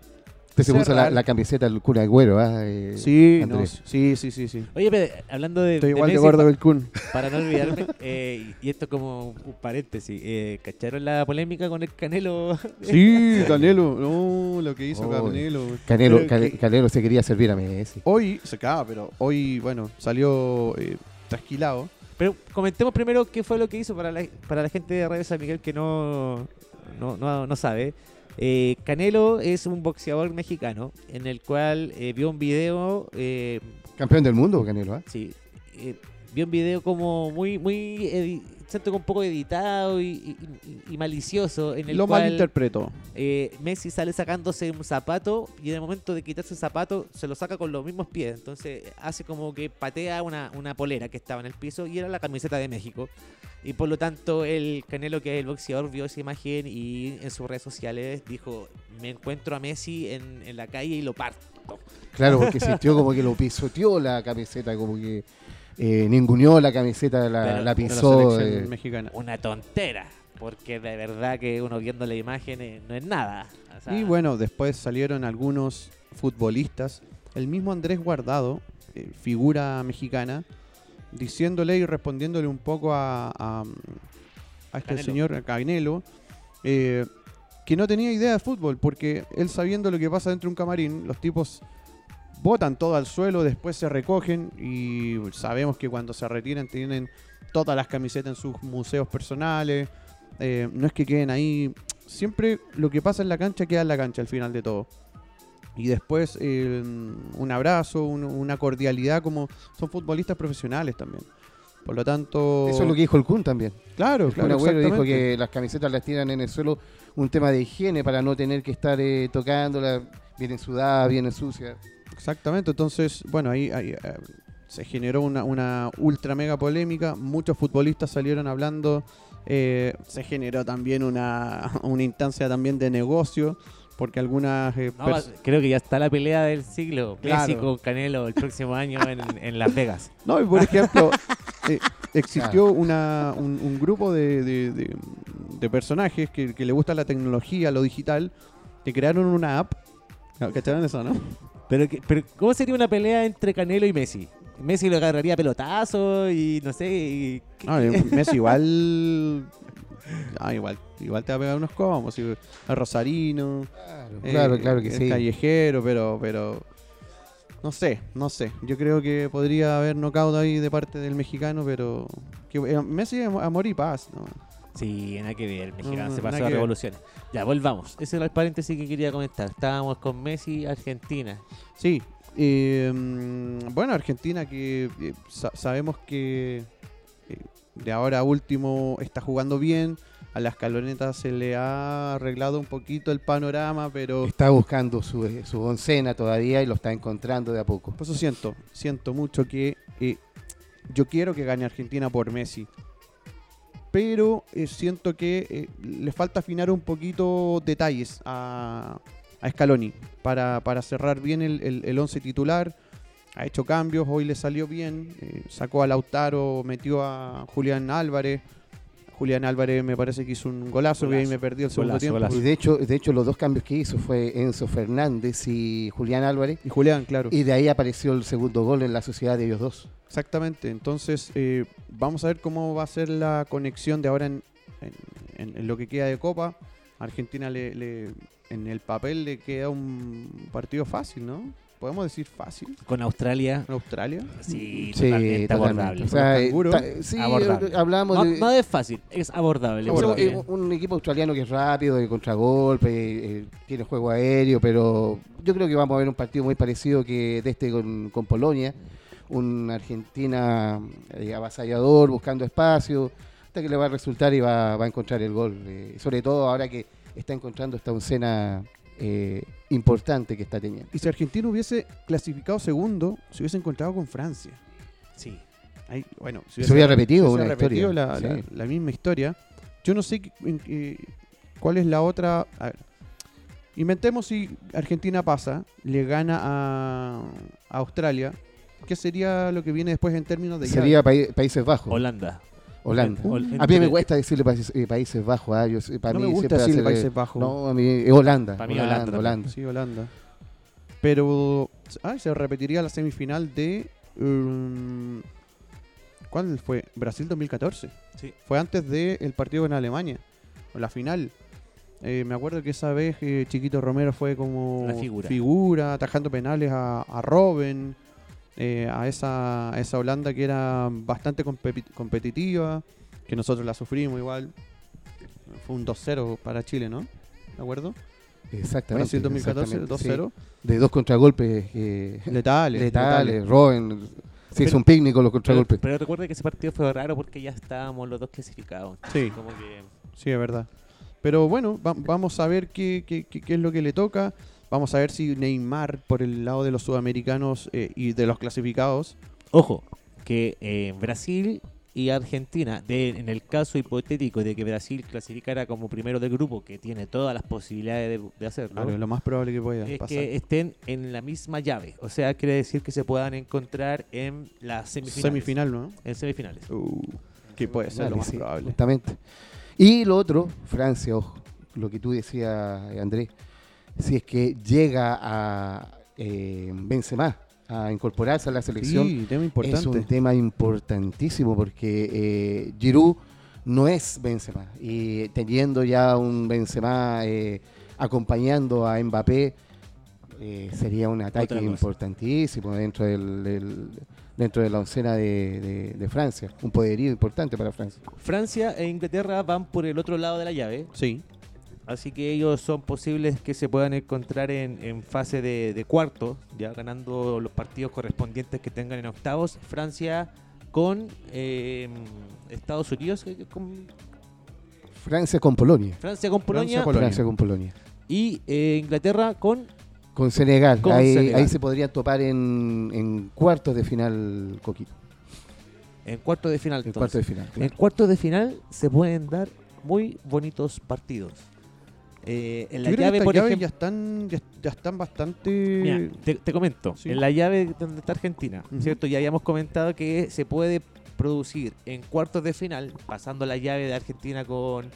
Usted se puso la, la camiseta del cura Agüero, ¿ah? Eh, Sí, no, sí, sí, sí, sí. Oye, pero hablando de, Estoy de igual de gordo que el Kun. para no olvidarme, eh, y esto como un paréntesis, eh, ¿cacharon la polémica con el Canelo? Sí, Canelo. No, lo que hizo Oh. Canelo. Canelo, que- Canelo se quería servir a Messi. Hoy se acaba, pero hoy, bueno, salió eh, trasquilado. Pero comentemos primero qué fue lo que hizo para la, para la gente de Radio San Miguel que no, no, no, no sabe. Eh, Canelo es un boxeador mexicano en el cual eh, vio un video, eh, Campeón del mundo, Canelo, ¿ah? sí, vio un video como muy, muy, siento que un poco editado y, y- y- y malicioso en el Lo cual malinterpretó. eh, Messi sale sacándose un zapato y en el momento de quitarse el zapato se lo saca con los mismos pies. Entonces hace como que patea una, una polera que estaba en el piso y era la camiseta de México. Y por lo tanto el Canelo, que es el boxeador, vio esa imagen y en sus redes sociales dijo, me encuentro a Messi en, en la calle y lo parto. Claro, porque sintió como que lo pisoteó la camiseta, como que eh, ninguneó la camiseta, la, la de la pisó. selección eh, mexicana. Una tontera, porque de verdad que uno viendo la imagen eh, no es nada. O sea, Y bueno, después salieron algunos futbolistas. El mismo Andrés Guardado, eh, figura mexicana, diciéndole y respondiéndole un poco a, a, a este Canelo. señor eh, que no tenía idea de fútbol, porque él sabiendo lo que pasa dentro de un camarín, los tipos botan todo al suelo, después se recogen y sabemos que cuando se retiran tienen todas las camisetas en sus museos personales. eh, no es que queden ahí. Siempre lo que pasa en la cancha queda en la cancha al final de todo. Y después eh, un abrazo, un- una cordialidad, como son futbolistas profesionales también. Por lo tanto. Eso es lo que dijo el Kun también. Claro, El Kun claro. Agüero dijo que las camisetas las tiran en el suelo, un tema de higiene para no tener que estar eh, tocándolas, vienen sudadas, vienen sucias. Exactamente, entonces, bueno, ahí, ahí, eh, se generó una, una ultra mega polémica, muchos futbolistas salieron hablando, eh, se generó también una, una instancia también de negocio, porque algunas... eh, no, creo que ya está la pelea del siglo. Messi Claro. con Canelo el próximo año en, en Las Vegas. No, y por ejemplo, eh, existió una, un, un grupo de, de- de- de personajes que, que le gusta la tecnología, lo digital, que crearon una app. ¿Cacharon eso, no? Pero, que- pero ¿cómo sería una pelea entre Canelo y Messi? Messi lo agarraría a pelotazo y no sé. y- ¿qué- No, Messi igual... Ah, igual, igual te va a pegar unos comos. y- a Rosarino. Claro, eh, claro, claro que es sí. callejero, pero, pero... No sé, no sé. Yo creo que podría haber knockout ahí de parte del mexicano, pero... Que, eh, Messi es amor y paz, ¿no? Sí, nada que ver, mexicano No, se pasó que a ver. revoluciones. Ya, volvamos. Ese era el paréntesis que quería comentar. Estábamos con Messi, Argentina. Sí. eh, mm, bueno, Argentina que eh, sa- sabemos que eh, de ahora a último está jugando bien. A las calonetas se le ha arreglado un poquito el panorama, pero Está buscando su, eh, su oncena todavía y lo está encontrando de a poco. por eso siento, siento mucho que eh, yo quiero que gane Argentina por Messi. Pero eh, siento que eh, le falta afinar un poquito detalles a, a Scaloni para, para cerrar bien el, el, el once titular. Ha hecho cambios, hoy le salió bien. eh, sacó a Lautaro, metió a Julián Álvarez. Julián Álvarez me parece que hizo un golazo, que ahí me perdí el segundo golazo, tiempo. golazo. Y de hecho, de hecho, los dos cambios que hizo fue Enzo Fernández y Julián Álvarez. Y Julián, claro. Y de ahí apareció el segundo gol en la sociedad de ellos dos. Exactamente, entonces eh, vamos a ver cómo va a ser la conexión de ahora en, en- en- en lo que queda de Copa. Argentina le, le- en el papel le queda un partido fácil, ¿no? Podemos decir fácil. Con Australia. En Australia. Sí, Sí, totalmente totalmente. abordable. O sea, eh, ta- sí, Abordable. eh, hablamos No, de no es fácil, es abordable. es un- porque- es un equipo australiano que es rápido, de contragolpe, eh, tiene juego aéreo, pero yo creo que vamos a ver un partido muy parecido que de este con, con Polonia. Un Argentina eh, avasallador, buscando espacio, hasta que le va a resultar y va, va a encontrar el gol. eh, sobre todo ahora que está encontrando esta oncena eh, importante que está teniendo. Y si Argentina hubiese clasificado segundo, se hubiese encontrado con Francia. Sí. Ahí, bueno, si Se hubiera repetido hubiese una repetido historia, La, la- sí. la misma historia. Yo no sé cuál es la otra. a ver, inventemos si Argentina pasa, le gana a, a Australia. ¿Qué sería lo que viene después en términos de Sería Paí- Países Bajos, Holanda. Holanda. Hol- A mí me cuesta decirle Países, eh, Países Bajos, ah, yo para no mí me gusta decirle ser, eh, Países Bajos. No, a mí es Holanda. Para mí Holanda, Holanda Holanda. Sí, Holanda. Pero ah, se repetiría la semifinal de. um, ¿Cuál fue? Brasil 2014. Sí. Fue antes del partido con Alemania. La final. Eh, me acuerdo que esa vez eh, Chiquito Romero fue como La figura. atajando penales a, a Robben, eh, a, esa, a esa Holanda que era bastante compe- competitiva, que nosotros la sufrimos igual. Fue un 2-0 para Chile, ¿no? ¿De acuerdo? Exactamente. Brasil 2014, exactamente, 2-0. sí. De dos contragolpes eh, Letales. letales, Robin. Se hizo Pero- un picnic con los Pero, contragolpes. pero recuerda que ese partido fue raro porque ya estábamos los dos clasificados. Sí. Como que Sí, es verdad. Pero bueno, va- vamos a ver qué, qué- qué- qué es lo que le toca. Vamos a ver si Neymar, por el lado de los sudamericanos eh, y de los clasificados, Ojo, que eh, Brasil y Argentina, de, en el caso hipotético de que Brasil clasificara como primero del grupo, que tiene todas las posibilidades de, de hacerlo, claro, lo más probable que pueda es pasar. que estén en la misma llave. O sea, quiere decir que se puedan encontrar en las semifinales. Semifinal, ¿no? En semifinales. Uh, que puede ser lo más sí, probable. Justamente. Y lo otro, Francia, ojo, lo que tú decías, eh, Andrés, si es que llega a eh, Benzema a incorporarse a la selección, Sí, tema es importante. un tema importantísimo porque eh, Giroud no es Benzema y teniendo ya un Benzema eh, acompañando a Mbappé eh, sería un ataque importantísimo dentro del, del- dentro de la oncena de, de- de Francia, un poderío importante para Francia. Francia e Inglaterra van por el otro lado de la llave. Sí, Así que ellos son posibles que se puedan encontrar en, en fase de, de cuartos, ya ganando los partidos correspondientes que tengan en octavos. Francia con eh, Estados Unidos, con Francia con Polonia. Francia con Polonia Polonia. Francia con Polonia. y eh, Inglaterra con Con Senegal. Con ahí, Senegal. ahí se podrían topar en, en cuartos de final, Coquito. en cuartos de final. En cuartos de final. En cuartos de final se pueden dar muy bonitos partidos. Eh, en la Yo creo que llave, por ejemplo, ya están, ya, ya están bastante... Mira, te, te comento, Sí. en la llave donde está Argentina. ¿cierto? Ya habíamos comentado que se puede producir en cuartos de final, pasando la llave de Argentina con,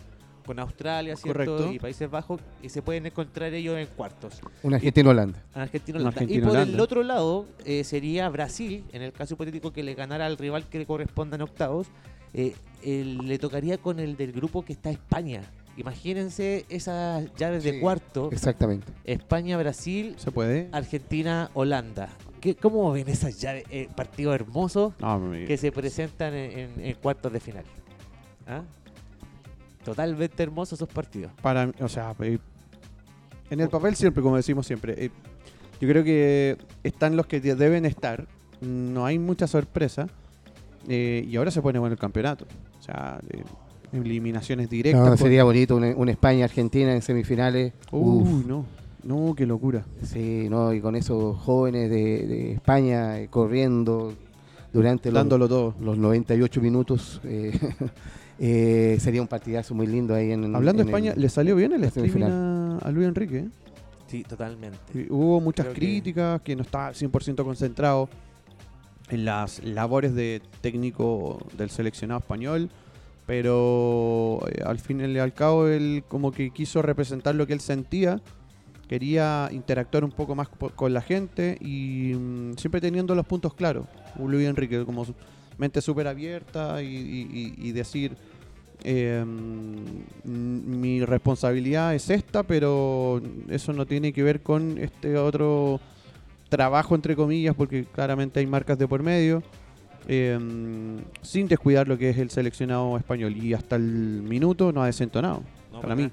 con Australia, ¿cierto? Correcto. Y Países Bajos, y se pueden encontrar ellos en cuartos. Una Argentina-Holanda. Argentina, Una Holanda. y Argentina, por el Holanda. otro lado eh, sería Brasil, en el caso hipotético que le ganara al rival que le corresponda en octavos, eh, el- le tocaría con el del grupo que está España. Imagínense esas llaves de cuarto, Exactamente. España, Brasil, ¿Se puede? Argentina, Holanda. ¿Qué, ¿Cómo ven esas llaves? Eh, partidos hermosos No, que se presentan en, en- en cuartos de final. ¿Ah? Totalmente hermosos esos partidos. para o sea, eh, en el papel siempre, como decimos siempre, eh, yo creo que están los que de- deben estar, no hay mucha sorpresa, eh, y ahora se pone bueno el campeonato, o sea, eliminaciones directas. No, sería bonito una, una España-Argentina en semifinales. Uy, Uf, no, no, qué locura. sí, no, y con esos jóvenes de, de España eh, corriendo durante los, Dándolo todo. los 98 minutos. eh, eh, sería un partidazo muy lindo ahí en Hablando en de España, el- le salió bien el streaming semifinal. a, a Luis Enrique. ¿eh? Sí, totalmente. Y Hubo muchas Creo que- críticas, que... no está 100% concentrado en las labores de técnico del seleccionado español, pero eh, al fin y al cabo él como que quiso representar lo que él sentía, quería interactuar un poco más con la gente y mm, siempre teniendo los puntos claros. Luis Enrique como mente súper abierta y, decir... mm, mi responsabilidad es esta, pero eso no tiene que ver con este otro trabajo, entre comillas, porque claramente hay marcas de por medio, eh, sin descuidar lo que es el seleccionado español. Y hasta el minuto no ha desentonado, No, para mí.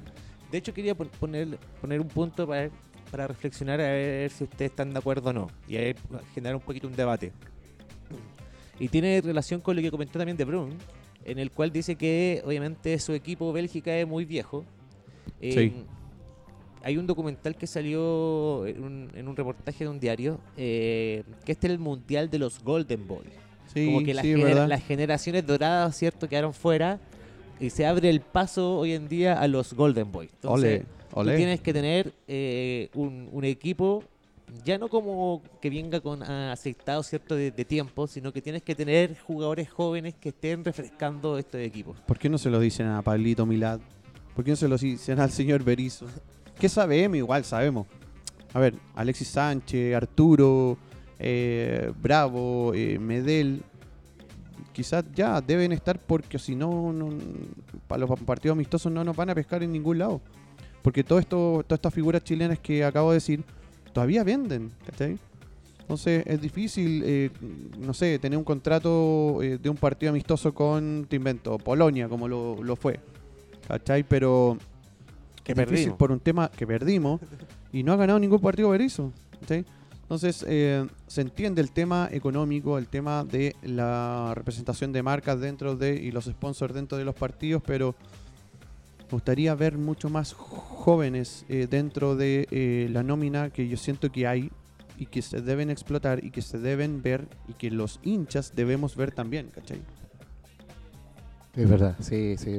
De hecho, quería pon- poner, poner un punto para, para reflexionar a ver si ustedes están de acuerdo o no. Y a ver, generar un poquito un debate. Y tiene relación con lo que comentó también De Bruyne, en el cual dice que obviamente su equipo Bélgica es muy viejo. Eh, Sí. hay un documental que salió en un, en un reportaje de un diario, eh, que este es el mundial de los Golden Boys. Sí, Como que las, sí, gener- ¿verdad? las generaciones doradas, ¿cierto?, quedaron fuera y se abre el paso hoy en día a los Golden Boys. Entonces, Ole, tú ole. tienes que tener eh, un, un equipo ya no como que venga con ah, aceitado cierto de, de tiempo, sino que tienes que tener jugadores jóvenes que estén refrescando estos equipos. ¿Por qué no se lo dicen a Pablito Milad? ¿Por qué no se lo dicen al señor Berizzo? ¿Qué sabemos? Igual sabemos. A ver, Alexis Sánchez, Arturo, eh, Bravo, eh, Medel, quizás ya deben estar porque si no, no- para los partidos amistosos no nos van a pescar en ningún lado. Porque todo esto, todas estas figuras chilenas que acabo de decir, todavía venden, ¿cachai? Entonces es difícil, eh, no sé, tener un contrato eh, de un partido amistoso con, te invento, Polonia, como lo, lo fue. ¿Cachai? Pero Que es difícil por un tema que perdimos y no ha ganado ningún partido Berizzo. ¿cachai? Entonces eh, se entiende el tema económico, el tema de la representación de marcas dentro de y los sponsors dentro de los partidos, pero me gustaría ver mucho más jóvenes eh, dentro de eh, la nómina que yo siento que hay y que se deben explotar y que se deben ver y que los hinchas debemos ver también, ¿cachai? Es verdad, sí, sí,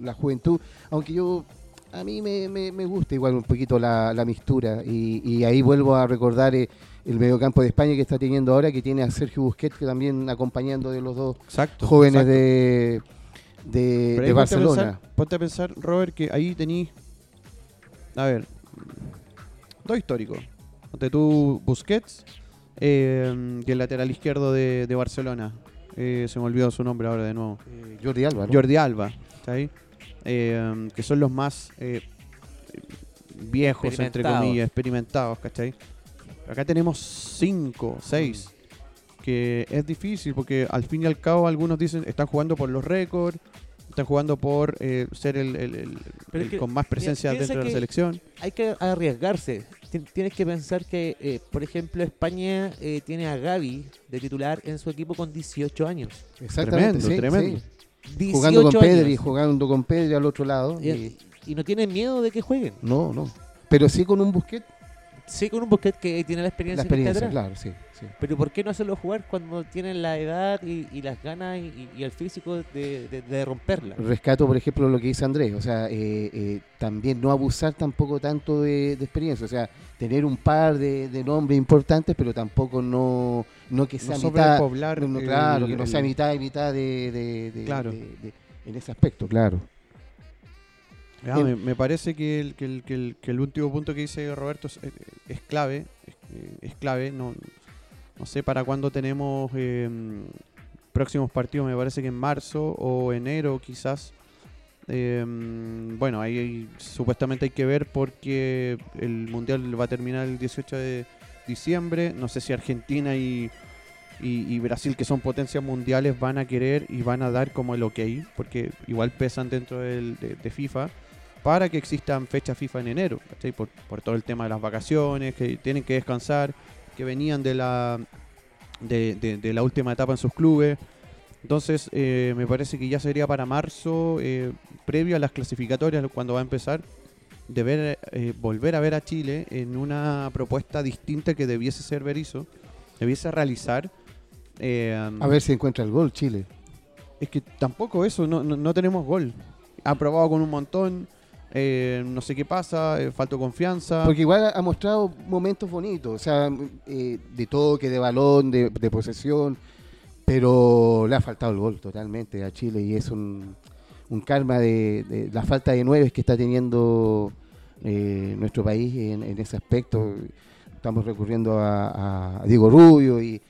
la juventud, aunque yo, a mí me, me- me gusta igual un poquito la, la mistura y, y ahí vuelvo a recordar eh, el mediocampo de España que está teniendo ahora, que tiene a Sergio Busquets, que también acompañando de los dos Exacto. jóvenes exacto. de, de, a Barcelona. pensar- ponte a pensar, Robert, que ahí tení. A ver. Dos históricos. Ponte tú, Busquets, eh, y el lateral izquierdo de, de Barcelona. Eh, se me olvidó su nombre ahora de nuevo. Eh, Jordi Alba, ¿no? Jordi Alba. ¿está ahí? Eh, que son los más eh, viejos, entre comillas, experimentados, ¿cachai? Acá tenemos cinco, seis. Que es difícil porque al fin y al cabo algunos dicen están jugando por los récords, están jugando por eh, ser el, el- el- Pero el es que, con más presencia dentro de la selección. Hay que arriesgarse. Tien- Tienes que pensar que, eh, por ejemplo, España eh, tiene a Gaby de titular en su equipo con 18 años. Exactamente, Tremendo, sí, tremendo. sí. 18 Jugando con Pedri, años. jugando con Pedri al otro lado. Y, y- y no tienen miedo de que jueguen. no, no. Pero sí con un Busquets, Sí, con un Busquets que tiene la la experiencia, que está experiencia, claro, sí. sí. Pero ¿por qué no hacerlo jugar cuando tienen la edad y, y las ganas y, el físico de, de- de romperla? Rescato, por ejemplo, lo que dice Andrés, o sea, eh, eh, también no abusar tampoco tanto de, de experiencia, o sea, tener un par de, de nombres importantes, pero tampoco no, no que sea No mitad, no, el- claro, que no sea mitad y mitad de, Claro. de- en ese aspecto, claro. Ah, Em- me, me parece que el, que, el, que, el, que el último punto que dice Roberto es, es- es clave. Es, es clave. No, no sé para cuándo tenemos eh, próximos partidos. Me parece que en marzo o enero quizás. Eh, bueno, ahí supuestamente hay que ver porque el mundial va a terminar el 18 de diciembre. No sé si Argentina y, y, Brasil, que son potencias mundiales, van a querer y van a dar como el ok, porque igual pesan dentro del- de, de FIFA, para que existan fechas FIFA en enero, ¿cachai? Por, por todo el tema de las vacaciones, que tienen que descansar, que venían de la, de, de- de la última etapa en sus clubes. Entonces, eh, me parece que ya sería para marzo, eh, previo a las clasificatorias, cuando va a empezar, de ver, eh, volver a ver a Chile en una propuesta distinta que debiese ser Berizzo, debiese realizar. eh, A ver si encuentra el gol Chile. es que tampoco eso, no, no, no tenemos gol. Ha probado con un montón, eh, no sé qué pasa, eh, falta confianza. Porque igual ha- mostrado momentos bonitos, o sea, eh, de toque, de balón, de, de posesión, pero le ha faltado el gol totalmente a Chile y es un, un karma de, la falta de nueve que está teniendo eh, nuestro país en, ese aspecto. Estamos recurriendo a, Diego Rubio y,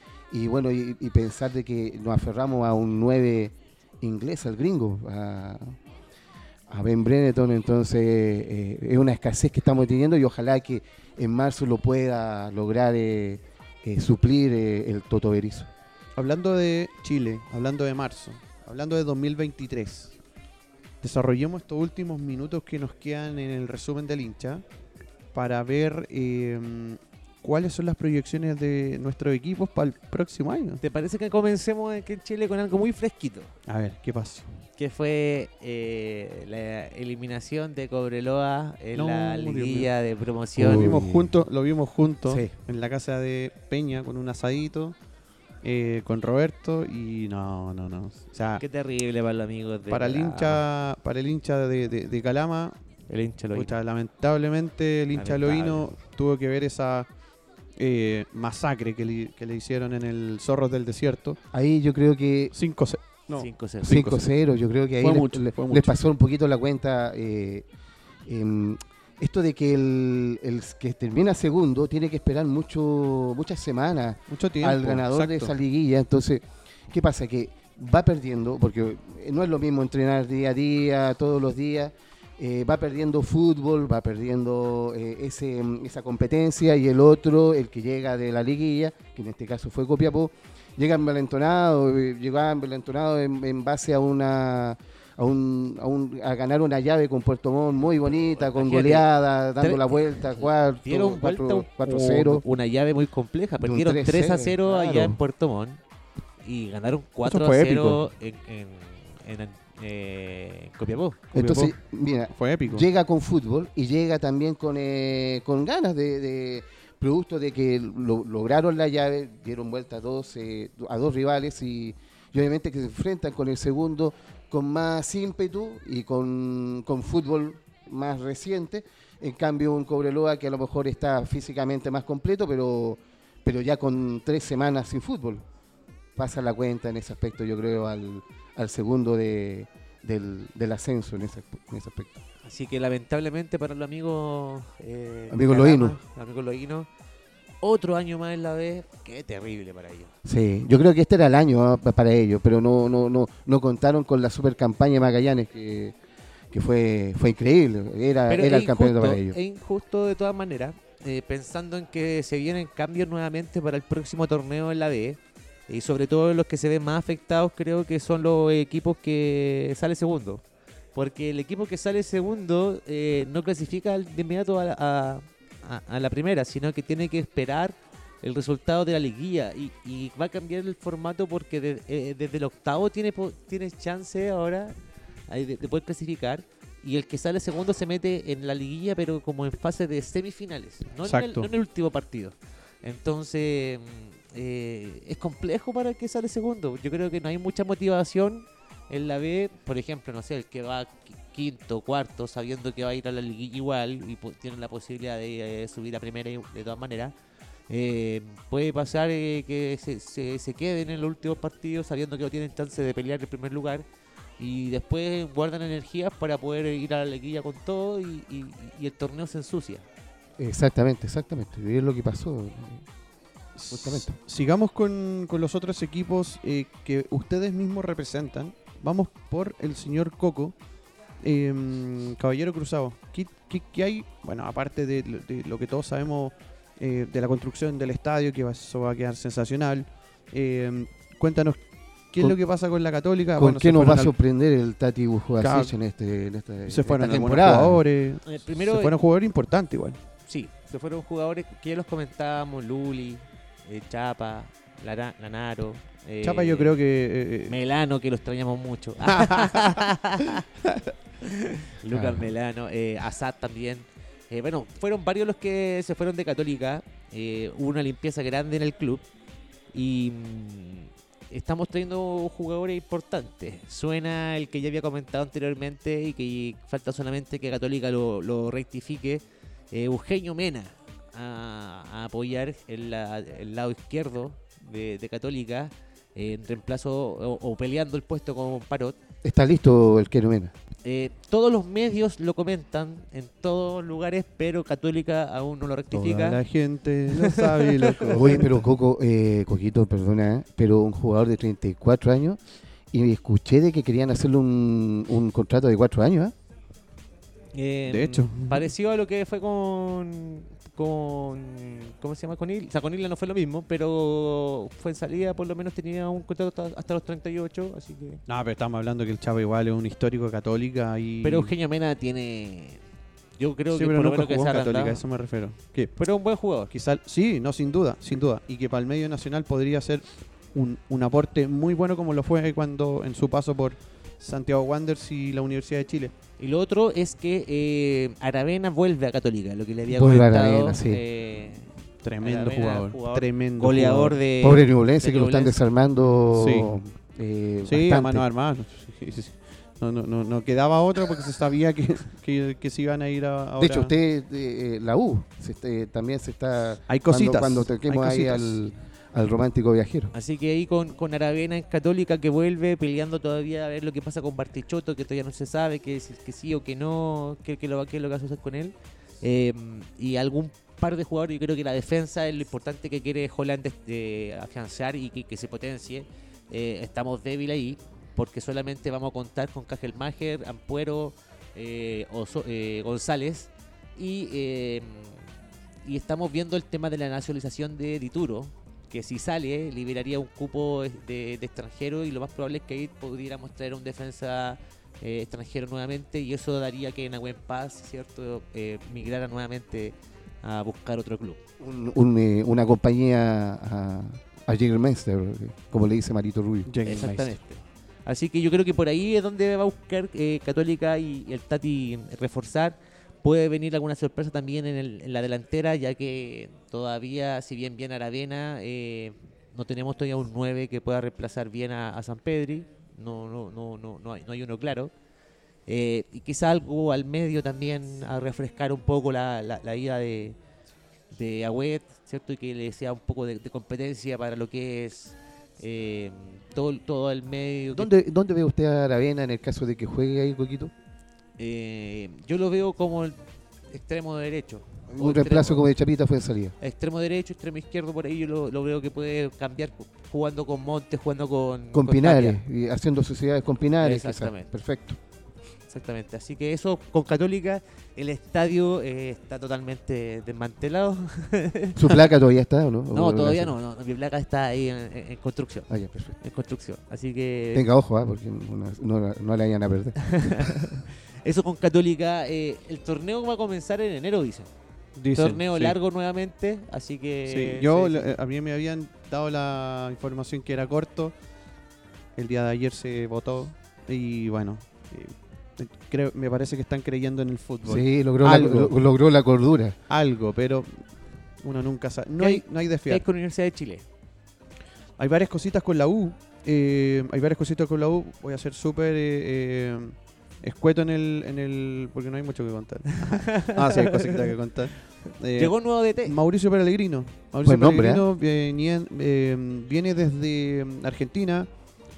bueno, y, pensar de que nos aferramos a un 9 inglés, al gringo, a, Ben Breneton, entonces eh, es una escasez que estamos teniendo y ojalá que en marzo lo pueda lograr eh, suplir el Toto Berizzo. Hablando de Chile, hablando de marzo, hablando de 2023, desarrollemos estos últimos minutos que nos quedan en el resumen del hincha para ver eh, cuáles son las proyecciones de nuestros equipos para el próximo año. ¿Te parece que comencemos aquí en Chile con algo muy fresquito? A ver, ¿qué pasó? Que fue eh, la eliminación de Cobreloa en No, la liguilla de Lo promoción. Uy. vimos juntos, lo vimos juntos Sí. en la casa de Peña con un asadito, eh, con Roberto y no, no, no. O sea, Qué terrible para los amigos de para el hincha, para el hincha de, de- de Calama, El hincha lo pucha, lamentablemente el hincha Lamentable. Loíno tuvo que ver esa eh, masacre que le, que le hicieron en el Zorros del Desierto. Ahí yo creo que 5-0. No, 5-0. 5-0, yo creo que ahí mucho, les mucho. pasó un poquito la cuenta. eh, em, esto de que el, el que termina segundo tiene que esperar mucho muchas semanas mucho tiempo. al ganador de esa liguilla. Entonces, ¿qué pasa? Que va perdiendo, porque no es lo mismo entrenar día a día, todos los días. eh, va perdiendo fútbol, va perdiendo eh, ese, esa competencia y el otro, el que llega de la liguilla, que en este caso fue Copiapó, llega envalentonado, eh, llegaba envalentonado en, en base a una a, un, a, un- a ganar una llave con Puerto Montt muy bonita, con goleada, dando la vuelta, cuarto, Dieron vuelta un- 4-0. una llave muy compleja. Perdieron 3 a 3-0, 0 allá en Puerto Montt y ganaron 4 a fue 0 en, en, en, eh, Copiapó. Entonces, mira, Fue épico. llega con fútbol y llega también con, eh, con ganas de, de- producto de que lo- lograron la llave, dieron vuelta a dos, eh, a dos rivales y, y obviamente que se enfrentan con el segundo con más ímpetu y con, con fútbol más reciente. En cambio, un Cobreloa que a lo mejor está físicamente más completo, pero, pero ya con tres semanas sin fútbol. Pasa la cuenta en ese aspecto, yo creo, al, al segundo de, del, del ascenso en ese, en ese aspecto. Así que lamentablemente para los amigos eh, Amigos loínos. amigos loínos, otro año más en la B, qué terrible para ellos. Sí, yo creo que este era el año ah, pa- para ellos, pero no, no, no, no contaron con la super campaña de Magallanes que, que fue, fue increíble. Era, Pero era el campeonato para ellos. Es injusto de todas maneras, eh, pensando en que se vienen cambios nuevamente para el próximo torneo en la B. Y sobre todo los que se ven más afectados creo que son los equipos que sale segundo. Porque el equipo que sale segundo eh, no clasifica de inmediato a, a- a- a la primera, sino que tiene que esperar el resultado de la liguilla. Y, y va a cambiar el formato porque de- eh, desde el octavo tiene, tienes chance ahora de, de poder clasificar. Y el que sale segundo se mete en la liguilla, pero como en fase de semifinales, no, en el, Exacto. no en el último partido. Entonces, mm, eh, es complejo para el que sale segundo. Yo creo que no hay mucha motivación en la B, por ejemplo, no sé, el que va quinto, cuarto, sabiendo que va a ir a la liguilla igual y pu- tiene la posibilidad de eh, subir a primera y- de todas maneras. eh, puede pasar eh, que se, se, se queden en los últimos partidos sabiendo que no tienen chance de pelear el primer lugar y después guardan energías para poder ir a la liguilla con todo y, y- y el torneo se ensucia. Exactamente, exactamente. Y es lo que pasó. Justamente. Sigamos con, con los otros equipos eh, que ustedes mismos representan. Vamos por el señor Coco, em, Caballero Cruzado. ¿Qué, qué- qué hay? Bueno, aparte de, lo- de lo que todos sabemos eh, de la construcción del estadio, que va- eso va a quedar sensacional. em, cuéntanos, ¿qué es lo que pasa con la Católica? ¿Con Bueno, qué nos va a al- sorprender el Tati Bujubasic Claro. en, este, en, esta, Se fueron esta algunos temporada? jugadores. Eh, primero, se fueron jugadores importantes igual. Sí, se fueron jugadores que ya los comentábamos, Luli, eh, Chapa, Lara- Lanaro. eh, Chapa yo creo que... Melano, que lo extrañamos mucho. Lucas Claro. Melano, eh, Asad también. Eh, bueno, fueron varios los que se fueron de Católica. eh, hubo una limpieza grande en el club. Y mm, estamos trayendo jugadores importantes. Suena el que ya había comentado anteriormente y que falta solamente que Católica lo, lo rectifique. Eh, Eugenio Mena a, a apoyar el, la- el lado izquierdo de, de Católica en reemplazo o, o peleando el puesto con Parot. Está listo el Mena. Eh, todos los medios lo comentan en todos lugares, pero Católica aún no lo toda rectifica. la gente lo sabe y lo Oye, pero Coco, eh, Coquito, perdona, ¿eh? pero un jugador de 34 años y escuché de que querían hacerle un, un contrato de 4 años, ¿eh? Eh, De hecho. Parecido a lo que fue con. Con ¿Cómo se llama? Con Isla. O sea, con Isla no fue lo mismo, pero fue en salida, por lo menos tenía un contrato hasta, hasta los 38, así que. No, pero estamos hablando que el Chavo igual es un histórico católica y... Pero Eugenio Mena tiene. Yo creo Sí, que pero por lo nunca menos jugó en Católica, a eso me refiero. Que Pero un buen jugador. quizá, sí, no, sin duda, sin duda. Y que para el medio nacional podría ser un, un aporte muy bueno como lo fue cuando en su paso por Santiago Wanderers y la Universidad de Chile. Y lo otro es que eh, Aravena vuelve a Católica, lo que le había Vuelve a comentado. Aravena, sí. eh, Tremendo Aravena, jugador, jugador, Tremendo goleador jugador. de. Pobre Ñublense de que lo están desarmando. Sí. eh, Sí, a mano armada. Sí, sí, sí. No, no, no, no quedaba otra porque se sabía que, que, que se iban a ir a, ahora. De hecho, usted, eh, eh, la U, se eh, también se está. Hay cuando- cositas. Cuando, toquemos hay ahí al, al romántico viajero. Así que ahí con, con Aravena en Católica que vuelve peleando todavía a ver lo que pasa con Bartichotto, que todavía no se sabe que, que sí o que no, qué que lo, qué es lo que va a suceder con él. Eh, y algún par de jugadores, yo creo que la defensa es lo importante que quiere Holland este, afianzar y que, que se potencie. Eh, estamos débiles ahí porque solamente vamos a contar con Cajelmacher, Ampuero, eh, eh, González y, eh, y estamos viendo el tema de la nacionalización de Dituro, que si sale liberaría un cupo de, de extranjero y lo más probable es que ahí pudiéramos traer un defensa eh, extranjero nuevamente y eso daría que Nahuen Paz, ¿cierto?, eh, migrara nuevamente a buscar otro club. Un- un, eh, una compañía a, a Jägermeister, eh, como le dice Marito Rubio. Exactamente. Así que yo creo que por ahí es donde va a buscar eh, Católica y, y el Tati reforzar. Puede venir alguna sorpresa también en, el- en la delantera, ya que todavía, si bien viene Aravena, eh, no tenemos todavía un 9 que pueda reemplazar bien a, San Pedri. No, no, no, no, no, hay, no hay uno claro. Eh, y quizá algo al medio también a refrescar un poco la, la, ida de, de Agüet, ¿cierto? Y que le sea un poco de, competencia para lo que es eh, todo, todo el medio. ¿Dónde, ¿Dónde ve usted a Aravena en el caso de que juegue ahí, Coquito? Eh, yo lo veo como el extremo derecho. o Un reemplazo extremo- como de Chapita fue en salida. Extremo derecho, extremo izquierdo, por ahí yo lo, lo veo que puede cambiar ju- jugando con Montes, jugando con, Con con Pinares, y haciendo sociedades con Pinares. quizás. Exactamente. Perfecto. Exactamente. Así que eso con Católica, el estadio eh, está totalmente desmantelado. ¿Su placa todavía está o no? No, ¿O todavía no, no, Mi placa está ahí en, en- en construcción. Ah, ya, perfecto. En construcción. Así que Tenga ojo, ah, porque no, no, no la vayan a perder. eso con Católica. eh, el torneo va a comenzar en enero, dicen. Dicen, torneo sí. largo nuevamente, así que... Sí, yo, sí, le- a mí me habían dado la información que era corto. El día de ayer se votó y bueno, eh, creo, me parece que están creyendo en el fútbol. Sí, logró la, Algo. lo- logró la cordura. Algo, pero uno nunca sabe. No ¿Qué hay, hay- no hay de ¿Qué hay fiar. con Universidad de Chile? Hay varias cositas con la U. eh, hay varias cositas con la U. Voy a ser súper eh, eh, escueto en el, en el. porque no hay mucho que contar. ah, sí, hay cositas que contar. Eh, Llegó un nuevo DT. Mauricio Peralegrino. Mauricio Buen nombre, Pellegrino venía- eh, viene desde mm, Argentina.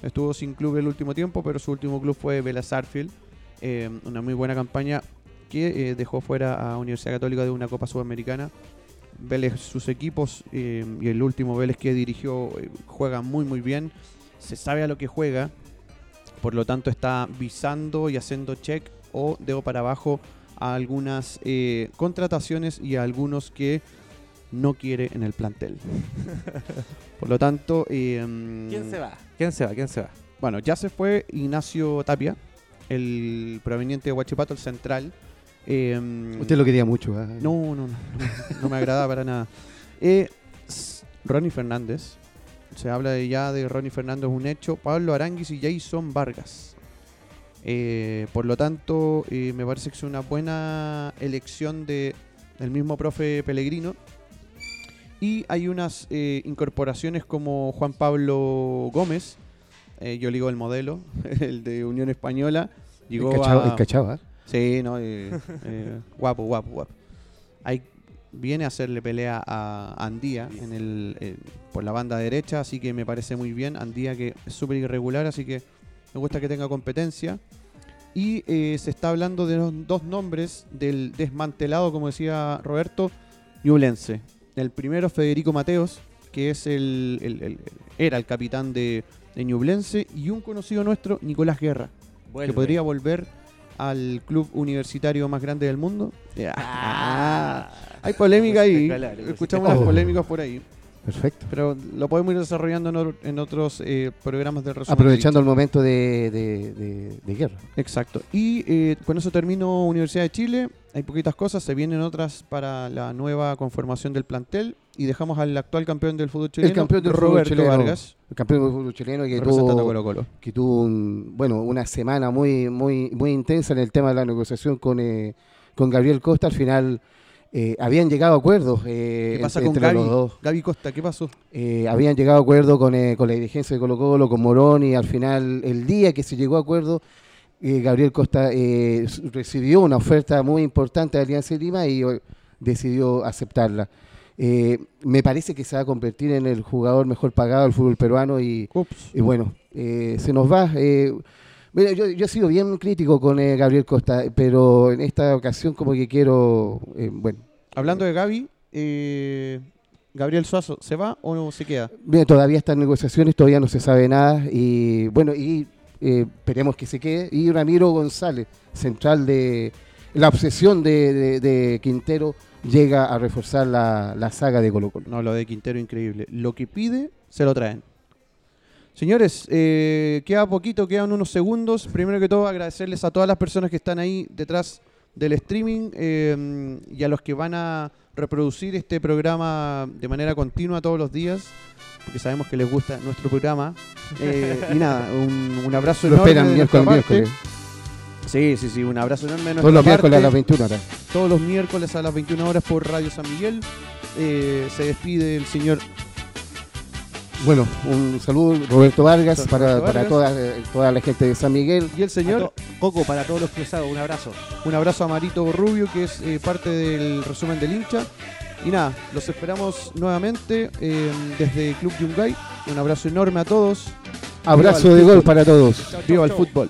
Estuvo sin club el último tiempo, pero su último club fue Vélez Sarsfield. Eh, una muy buena campaña que eh, dejó fuera a Universidad Católica de una Copa Sudamericana. Vélez, sus equipos eh, y el último Vélez que dirigió eh, juega muy muy bien. Se sabe a lo que juega. Por lo tanto está visando y haciendo check o dedo para abajo a algunas eh, contrataciones y a algunos que no quiere en el plantel. Por lo tanto, eh, ¿Quién se va? ¿Quién se va? ¿Quién se va? bueno, ya se fue Ignacio Tapia, el proveniente de Huachipato, el central. Eh, Usted lo quería mucho. ah. no, no, no, no, no me agrada para nada. Eh, Ronnie Fernández, se habla de ya de Ronnie Fernández, un hecho. Pablo Aranguis y Jason Vargas. Eh, por lo tanto, eh, me parece que es una buena elección de, del mismo profe Pellegrino. Y hay unas eh, incorporaciones como Juan Pablo Gómez, yo ligo el modelo, el de Unión Española. Llegó el cachao, a- el. Sí, no, guapo, guapo, guapo. Hay, viene a hacerle pelea a Andía en el, eh, por la banda derecha, así que me parece muy bien. Andía que es súper irregular, así que me gusta que tenga competencia. Y eh, se está hablando de los dos nombres del desmantelado, como decía Roberto, Ñublense. El primero, Federico Mateos, que es el, el- el- era el capitán de, de Ñublense, y un conocido nuestro, Nicolás Guerra Vuelve. que podría volver al club universitario más grande del mundo. Ah. Hay polémica ahí. Escuchamos las Oh. polémicas por ahí. Perfecto. Pero lo podemos ir desarrollando en, or- en otros eh, programas del resumen. Aprovechando el momento de, de- de- de guerra. Exacto. Y eh, con eso termino Universidad de Chile. hay poquitas cosas, se vienen otras para la nueva conformación del plantel y dejamos al actual campeón del fútbol chileno, campeón del fútbol Roberto chileno, Vargas, El campeón del fútbol chileno que tuvo, Colo Colo. que tuvo un- bueno, una semana muy, muy, muy intensa en el tema de la negociación con, eh, con Gabriel Costa. Al final eh, habían llegado a acuerdos eh, ¿Qué pasa entre, con Gaby? los dos. Gaby Costa, ¿qué pasó? Eh, habían llegado a acuerdo con, eh, con la dirigencia de Colo Colo, con Morón, y al final, el día que se llegó a acuerdo, Gabriel Costa eh, recibió una oferta muy importante de Alianza Lima y decidió aceptarla. Eh, me parece que se va a convertir en el jugador mejor pagado del fútbol peruano y, y bueno, eh, se nos va. eh, mira, yo, yo he sido bien crítico con eh, Gabriel Costa, pero en esta ocasión como que quiero, eh, bueno, Hablando de Gaby, eh, Gabriel Suazo, ¿se va o no se queda? Bien, todavía están negociaciones, todavía no se sabe nada y bueno, y esperemos que se quede. Y Ramiro González, central de la obsesión de, de- de Quintero, llega a reforzar la, la saga de Colo Colo. No, lo de Quintero increíble. Lo que pide, se lo traen. Señores, eh, queda poquito, quedan unos segundos. Primero que todo, agradecerles a todas las personas que están ahí detrás del streaming eh, y a los que van a reproducir este programa de manera continua todos los días, porque sabemos que les gusta nuestro programa. Eh, y nada, un, un abrazo Lo enorme. esperan miércoles, miércoles. Sí, sí, sí, un abrazo enorme. Todos los miércoles a las parte 21 horas. todos los miércoles a las 21 horas por Radio San Miguel. Eh, se despide el señor Bueno, un saludo Roberto Vargas Roberto para, Vargas. para toda, eh, toda la gente de San Miguel. y el señor. Coco, para todos los cruzados, un abrazo. Un abrazo a Marito Rubio, que es eh, parte del resumen del hincha. Y nada, los esperamos nuevamente eh, desde Club Yungay. Un abrazo enorme a todos. Abrazo de gol fútbol. para todos. Chau, chau, Viva el fútbol.